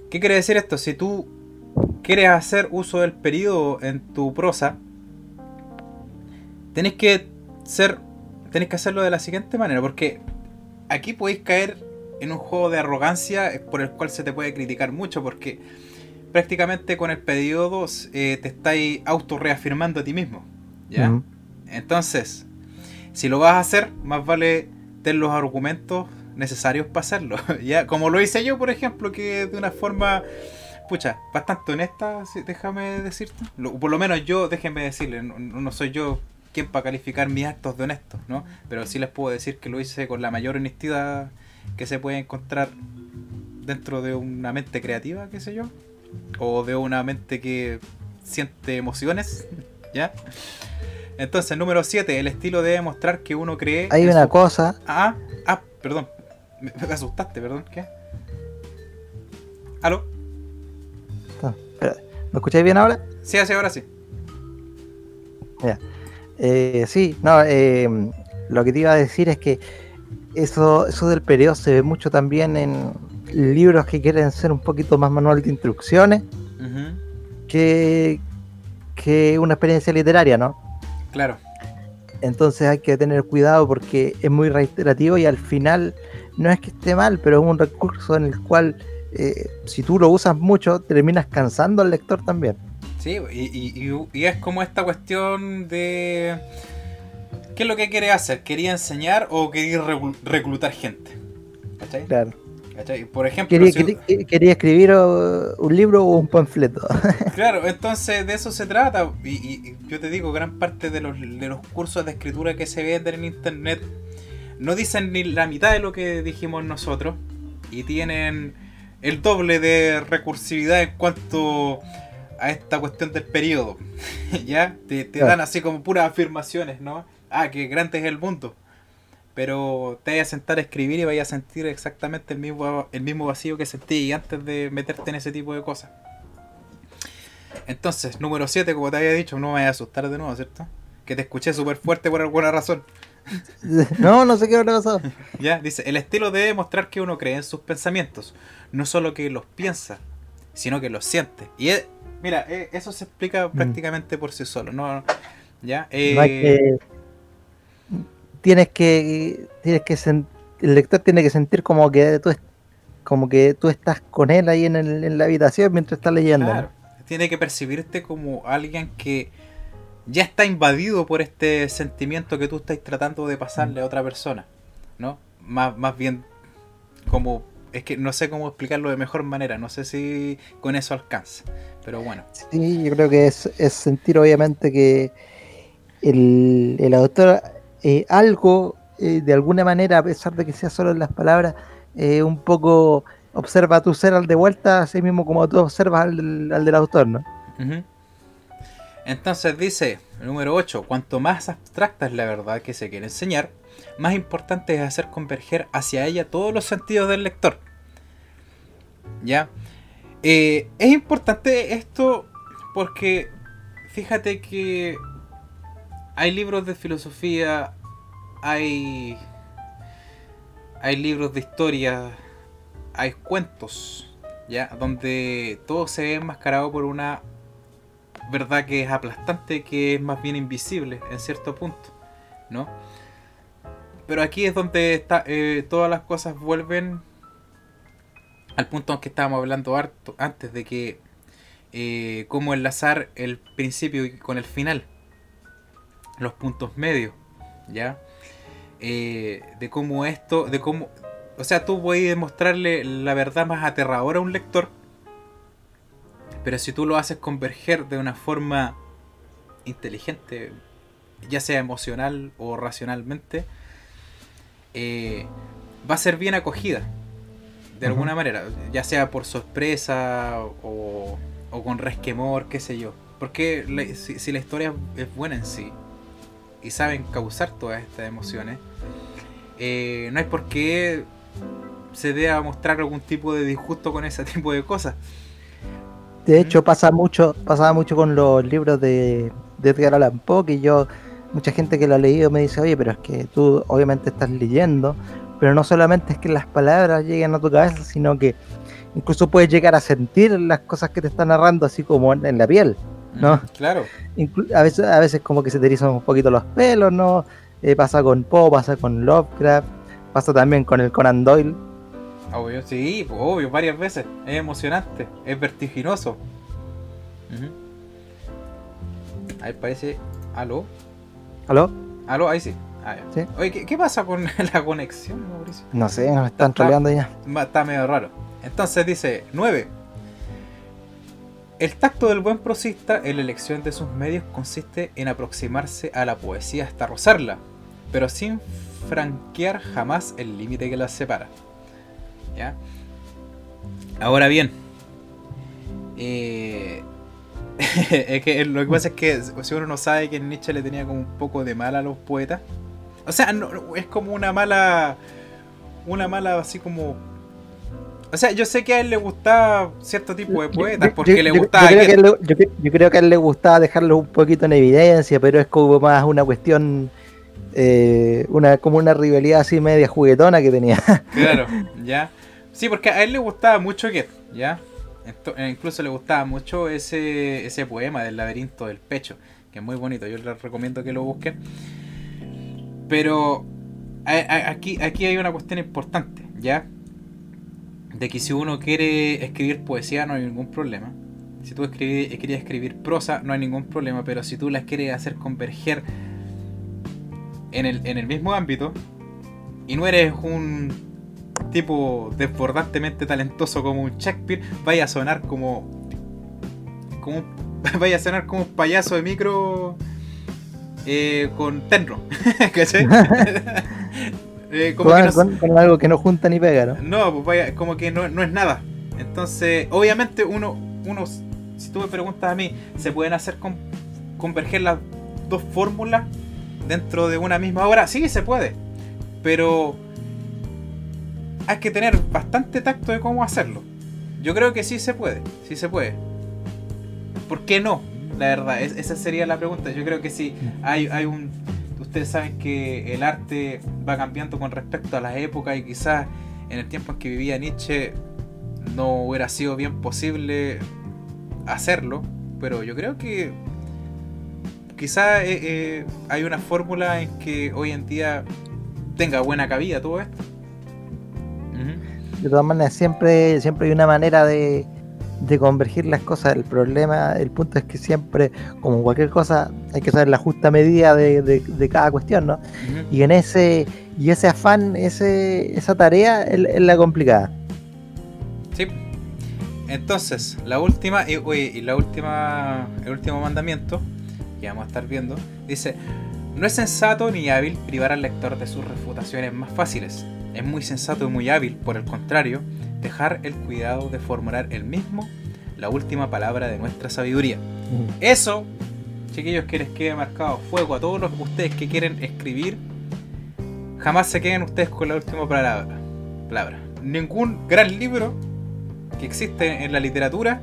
¿Qué quiere decir esto? Si tú quieres hacer uso del periodo en tu prosa, tenés que ser. Tenés que hacerlo de la siguiente manera, porque aquí podéis caer en un juego de arrogancia por el cual se te puede criticar mucho, porque prácticamente con el periodo eh, te estáis auto reafirmando a ti mismo. ¿Ya? Entonces, si lo vas a hacer, más vale tener los argumentos necesarios para hacerlo. (laughs) ¿Ya? Como lo hice yo, por ejemplo, que de una forma pucha, bastante honesta, déjame decirte. Lo- por lo menos yo, déjenme decirle, no, no soy yo quien para calificar mis actos de honestos, ¿no? Pero sí les puedo decir que lo hice con la mayor honestidad que se puede encontrar dentro de una mente creativa, qué sé yo. O de una mente que siente emociones, (laughs) ¿ya? Entonces, número 7, el estilo debe mostrar que uno cree... Hay una su- cosa, Ah, ah, perdón. Me, me asustaste, perdón. ¿Qué? ¿Aló? ¿Me escucháis bien ahora? Sí, sí, ahora sí. Eh, sí, no, eh, lo que te iba a decir es que eso, eso del periodo se ve mucho también en libros que quieren ser un poquito más manual de instrucciones que, que una experiencia literaria, ¿no? Claro. Entonces hay que tener cuidado porque es muy reiterativo y al final no es que esté mal, pero es un recurso en el cual eh, si tú lo usas mucho terminas cansando al lector también. Sí, y, y- y- y es como esta cuestión de... ¿Qué es lo que quiere hacer? ¿Quería enseñar o quería reclu- reclutar gente? ¿Cachai? Claro. ¿Cachai? Por ejemplo, Quería, si- quería- quería escribir oh, un libro o un panfleto. (laughs) Claro, entonces de eso se trata. Y, y- y yo te digo, gran parte de los, de los cursos de escritura que se venden en internet no dicen ni la mitad de lo que dijimos nosotros. Y tienen el doble de recursividad en cuanto a esta cuestión del periodo. (laughs) ¿Ya? Te, dan así como puras afirmaciones, ¿no? Ah, que grande es el mundo. Pero te vayas a sentar a escribir y vayas a sentir exactamente el mismo, el mismo vacío que sentí antes de meterte en ese tipo de cosas. Entonces, número 7, como te había dicho, no me vayas a asustar de nuevo, ¿cierto? Que te escuché súper fuerte por alguna razón. (laughs) no, no sé qué habrá pasado. (laughs) Ya, dice, el estilo debe mostrar que uno cree en sus pensamientos, no solo que los piensa, sino que los siente. Y es- mira, eh, eso se explica prácticamente por sí solo, ¿no? Ya, eh, No hay que- tienes que tienes que sen- el lector tiene que sentir como que tú como que tú estás con él ahí en, el- en la habitación mientras está leyendo. ¿no? claro, tiene que percibirte como alguien que ya está invadido por este sentimiento que tú estás tratando de pasarle a otra persona, ¿no? Más, más bien como... Es que no sé cómo explicarlo de mejor manera, no sé si con eso alcanza, pero bueno. Sí, yo creo que es, es sentir obviamente que el, el autor eh, algo eh, de alguna manera, a pesar de que sea solo en las palabras, eh, un poco observa tu ser al de vuelta, así mismo como tú observas al, del- al del autor, ¿no? Ujú. Entonces dice, el número 8, cuanto más abstracta es la verdad que se quiere enseñar, más importante es hacer converger hacia ella todos los sentidos del lector. ¿Ya? Eh, es importante esto porque fíjate que hay libros de filosofía, hay, hay libros de historia, hay cuentos, ¿ya? Donde todo se ve enmascarado por una verdad que es aplastante, que es más bien invisible en cierto punto, ¿no? Pero aquí es donde está, eh, todas las cosas vuelven al punto en que estábamos hablando antes de que eh, cómo enlazar el principio con el final, los puntos medios, ¿ya? Eh, de cómo esto, de cómo, o sea, tú puedes demostrarle la verdad más aterradora a un lector, pero si tú lo haces converger de una forma inteligente, ya sea emocional o racionalmente, eh, va a ser bien acogida. De alguna manera, ya sea por sorpresa o, o con resquemor, qué sé yo. Porque si, si la historia es buena en sí y saben causar todas estas emociones, eh, no hay por qué se deba mostrar algún tipo de disgusto con ese (laughs) tipo de cosas. De hecho, pasa mucho, pasaba mucho con los libros de, de Edgar Allan Poe, que yo, mucha gente que lo ha leído me dice, oye, pero es que tú obviamente estás leyendo, pero no solamente es que las palabras lleguen a tu cabeza, sino que incluso puedes llegar a sentir las cosas que te están narrando así como en, en la piel. No. Mm, Claro. Inclu- a veces, a veces como que se te erizan un poquito los pelos, ¿no? Eh, pasa con Poe, pasa con Lovecraft, pasa también con el Conan Doyle. Obvio, sí, pues, obvio, varias veces. Es emocionante, es vertiginoso. Ujú. Ahí parece. ¿Aló? ¿Aló? ¿Aló? Ahí sí. Ah, ya. Sí. Oye, ¿qué, qué pasa con (laughs) la conexión, Mauricio? No sé, nos están Está- troleando ya. Está medio raro. Entonces dice 9. El tacto del buen prosista en la elección de sus medios consiste en aproximarse a la poesía hasta rozarla, pero sin franquear jamás el límite que las separa. ¿Ya? Ahora bien, eh, (laughs) es que lo que pasa es que si uno no sabe que Nietzsche le tenía como un poco de mal a los poetas, o sea, no, es como una mala, una mala así como o sea, yo sé que a él le gustaba cierto tipo de poetas, porque le gustaba. Yo, creo que a él le gustaba dejarlo un poquito en evidencia, pero es como más una cuestión. Eh, una como una rivalidad así media juguetona que tenía. Claro, (laughs) ya. Sí, porque a él le gustaba mucho que, ¿ya? Eh, incluso le gustaba mucho ese, ese poema del laberinto del pecho, que es muy bonito, yo les recomiendo que lo busquen. Pero aquí, aquí hay una cuestión importante, ¿ya? de que si uno quiere escribir poesía no hay ningún problema. Si tú escribir, querías escribir prosa no hay ningún problema, pero si tú las quieres hacer converger en el, en el mismo ámbito y no eres un tipo desbordantemente talentoso como un Shakespeare, vaya a sonar como, como (laughs) vaya a sonar como un payaso de micro eh, con tenro, (laughs) ¿cachai? (laughs) Eh, como con, algo que no junta ni pega, ¿no? No, pues vaya, como que no, es nada. Entonces, obviamente uno, uno, si tú me preguntas a mí, ¿se pueden hacer converger las dos fórmulas dentro de una misma obra? Sí, se puede. Pero hay que tener bastante tacto de cómo hacerlo. Yo creo que sí se puede, sí se puede. ¿Por qué no? La verdad, esa sería la pregunta. Yo creo que sí hay, hay un ustedes saben que el arte va cambiando con respecto a las épocas y quizás en el tiempo en que vivía Nietzsche no hubiera sido bien posible hacerlo, pero yo creo que quizás eh, eh, hay una fórmula en que hoy en día tenga buena cabida todo esto. De todas maneras, siempre, siempre hay una manera de, de convergir las cosas. El problema, el punto es que siempre, como cualquier cosa, hay que saber la justa medida de, cada cuestión, ¿no? Y en ese, y ese afán, ese, esa tarea es, la complicada. Sí. Entonces, la última, y, y la última, el último mandamiento, que vamos a estar viendo, dice, no es sensato ni hábil privar al lector de sus refutaciones más fáciles. Es muy sensato y muy hábil, por el contrario, dejar el cuidado de formular el mismo la última palabra de nuestra sabiduría. Eso, chiquillos, que les quede marcado fuego a todos los ustedes que quieren escribir, jamás se queden ustedes con la última palabra. palabra. Ningún gran libro que existe en la literatura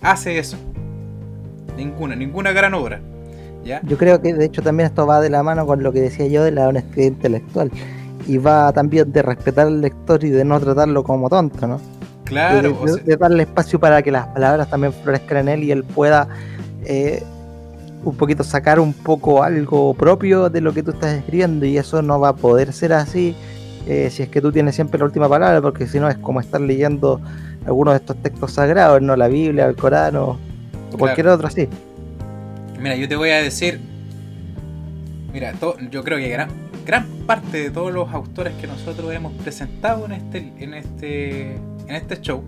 hace eso. Ninguna, ninguna gran obra. ¿ya? Yo creo que de hecho también esto va de la mano con lo que decía yo de la honestidad intelectual y va también de respetar al lector y de no tratarlo como tonto, ¿no? Claro. De, darle espacio para que las palabras también florezcan en él y él pueda eh, un poquito sacar un poco algo propio de lo que tú estás escribiendo y eso no va a poder ser así eh, si es que tú tienes siempre la última palabra, porque si no es como estar leyendo algunos de estos textos sagrados, no la Biblia, el Corán o, cualquier otro así. Mira, yo te voy a decir, mira, yo creo que gran, gran parte de todos los autores que nosotros hemos presentado en este, en este, en este show,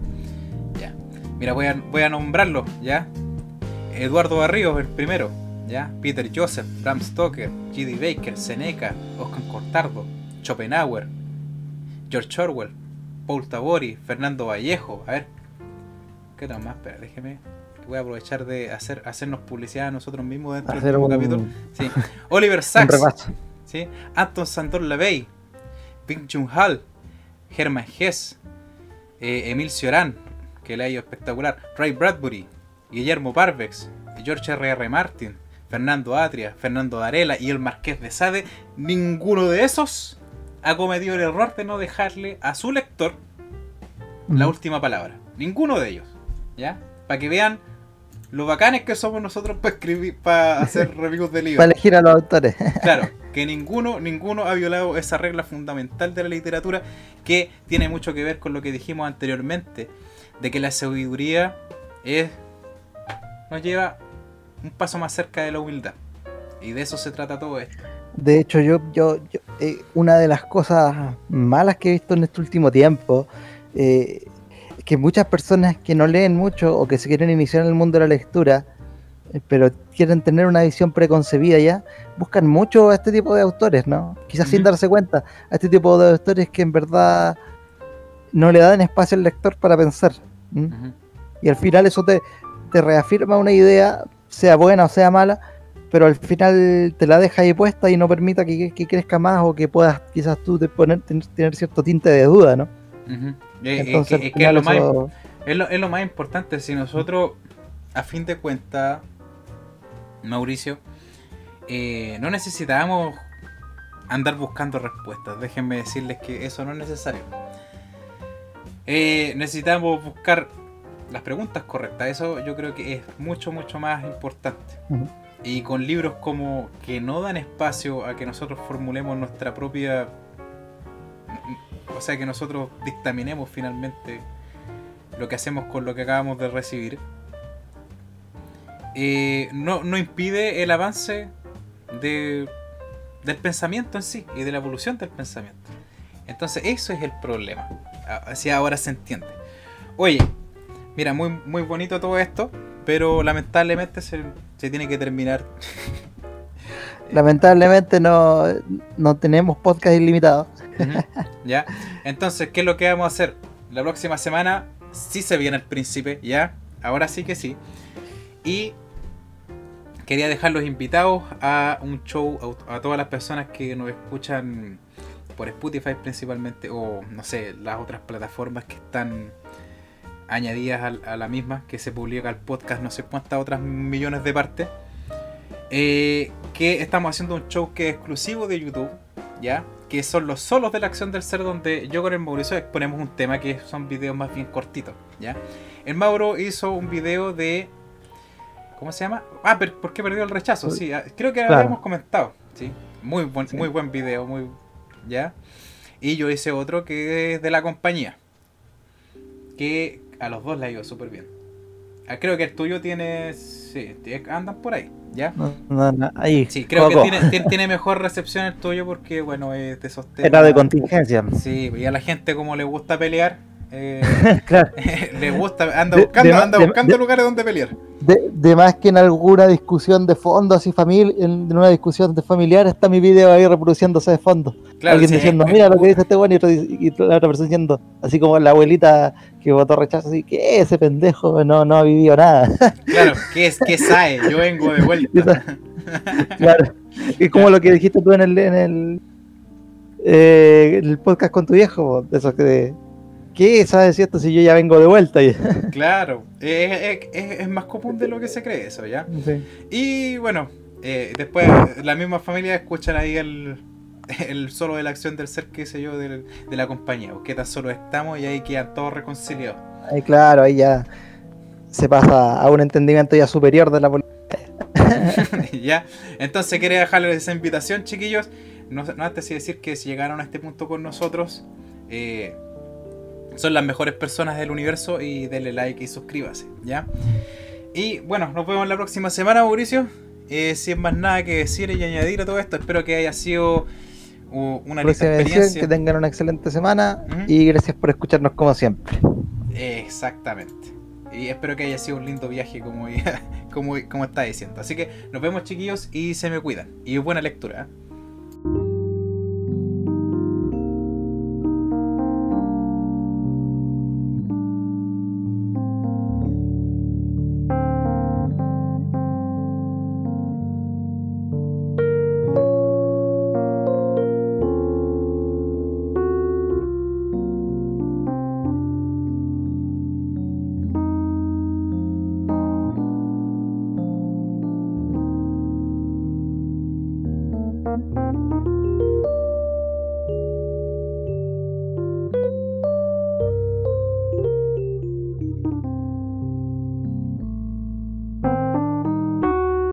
ya. Mira, voy a, voy a nombrarlos, ¿ya? Eduardo Barrios, el primero, ¿ya? Peter Joseph, Bram Stoker, G.D. Baker, Seneca, Oscar Cortardo, Schopenhauer, George Orwell, Paul Tabori, Fernando Vallejo, a ver, ¿qué tal más? Espera, déjeme voy a aprovechar de hacer, hacernos publicidad a nosotros mismos dentro del capítulo. (laughs) Sí. Oliver Sacks, ¿sí? Anton Sandor Lavey, Ping Chung Hall, Herman Hess, eh, Emil Cioran, que le ha ido espectacular, Ray Bradbury, Guillermo Parvex, George R.R. R. Martin, Fernando Atria, Fernando Varela y el Marqués de Sade, ninguno de esos ha cometido el error de no dejarle a su lector la última palabra. Ninguno de ellos. ¿Ya? Para que vean lo bacanes que somos nosotros para escribir, para hacer (laughs) reviews de libros. para elegir a los autores. claro, (laughs) que ninguno, ninguno ha violado esa regla fundamental de la literatura que tiene mucho que ver con lo que dijimos anteriormente, de que la sabiduría es nos lleva un paso más cerca de la humildad. Y de eso se trata todo esto. De hecho, yo, yo, eh, una de las cosas malas que he visto en este último tiempo eh, que muchas personas que no leen mucho o que se quieren iniciar en el mundo de la lectura, pero quieren tener una visión preconcebida ya, buscan mucho a este tipo de autores, ¿no? Quizás sin darse cuenta, a este tipo de autores que en verdad no le dan espacio al lector para pensar. Y al final eso te, te reafirma una idea, sea buena o sea mala, pero al final te la deja ahí puesta y no permita que, que crezca más o que puedas quizás tú te poner, tener, tener cierto tinte de duda, ¿no? Es Entonces, que- al es que es final lo más eso- Es lo, es lo más importante, si nosotros, a fin de cuentas, Mauricio, eh, no necesitamos andar buscando respuestas. Déjenme decirles que eso no es necesario. Eh, necesitamos buscar las preguntas correctas. Eso yo creo que es mucho, mucho más importante. Y con libros como que no dan espacio a que nosotros formulemos nuestra propia... O sea, que nosotros dictaminemos finalmente lo que hacemos con lo que acabamos de recibir, eh, no, no impide el avance de, del pensamiento en sí y de la evolución del pensamiento. Entonces eso es el problema. Así ahora se entiende. Oye, mira, muy, muy bonito todo esto, pero lamentablemente se, se tiene que terminar. (laughs) Lamentablemente no, no tenemos podcast ilimitado. ¿Ya? Entonces, ¿qué es lo que vamos a hacer? La próxima semana sí se viene el príncipe, ¿ya? Ahora sí que sí. Y quería dejar los invitados a un show a, todas las personas que nos escuchan por Spotify principalmente, o no sé, las otras plataformas que están añadidas a, la misma, que se publica el podcast, no sé cuántas otras millones de partes. eh, que estamos haciendo un show que es exclusivo de YouTube, ¿ya? Que son los solos de la acción del ser, donde yo con el Mauricio exponemos un tema que son videos más bien cortitos, ¿ya? El Mauro hizo un video de. ¿Cómo se llama? Ah, pero ¿por qué perdió el rechazo? Sí, ah, creo que lo Claro. habíamos comentado, ¿sí? Muy buen, Sí. muy buen video, muy. ¿Ya? Y yo hice otro que es de la compañía. Que a los dos le ha ido súper bien. Ah, creo que el tuyo tiene. Sí, andan por ahí, ¿ya? No, no, no, ahí, Sí, creo que tiene, tiene, tiene mejor recepción el tuyo porque, bueno, es de esos temas. (laughs) Era de contingencia. Sí, y a la gente como le gusta pelear, eh, (laughs) claro. (laughs) le gusta, anda buscando, de- anda buscando de- lugares donde pelear. De, más que en alguna discusión de fondo, así familia, en una discusión de familiar, está mi video ahí reproduciéndose de fondo. Claro, Alguien sí, diciendo, mira lo que dice este bueno, y, otro dice- y la otra persona diciendo, así como la abuelita que votó rechazo, así que ese pendejo no, no ha vivido nada. (laughs) Claro, ¿qué es? ¿Qué sabe? Yo vengo de vuelta. claro. Es como lo que dijiste tú en el, en el, eh, el podcast con tu viejo, de esos que ¿qué sabes cierto si yo ya vengo de vuelta? (laughs) Claro, es, es- más común de lo que se cree eso, ¿ya? Sí. Y bueno, eh, después la misma familia escuchan ahí el, (laughs) el solo de la acción del ser, qué sé yo, del- de la compañía, o qué tan solo estamos y ahí quedan todos reconciliados. Ahí claro, ahí ya se pasa a un entendimiento ya superior de la política. (laughs) ¿Ya? Entonces quería dejarles esa invitación, chiquillos. No, no antes de decir que si llegaron a este punto con nosotros, eh, son las mejores personas del universo y denle like y suscríbase, ¿ya? Y bueno, nos vemos la próxima semana, Mauricio. Eh, sin más nada que decir y añadir a todo esto, espero que haya sido una linda experiencia. que tengan una excelente semana y gracias por escucharnos como siempre. Exactamente. Y espero que haya sido un lindo viaje como, (laughs) como, como está diciendo. Así que nos vemos chiquillos y se me cuidan. Y buena lectura.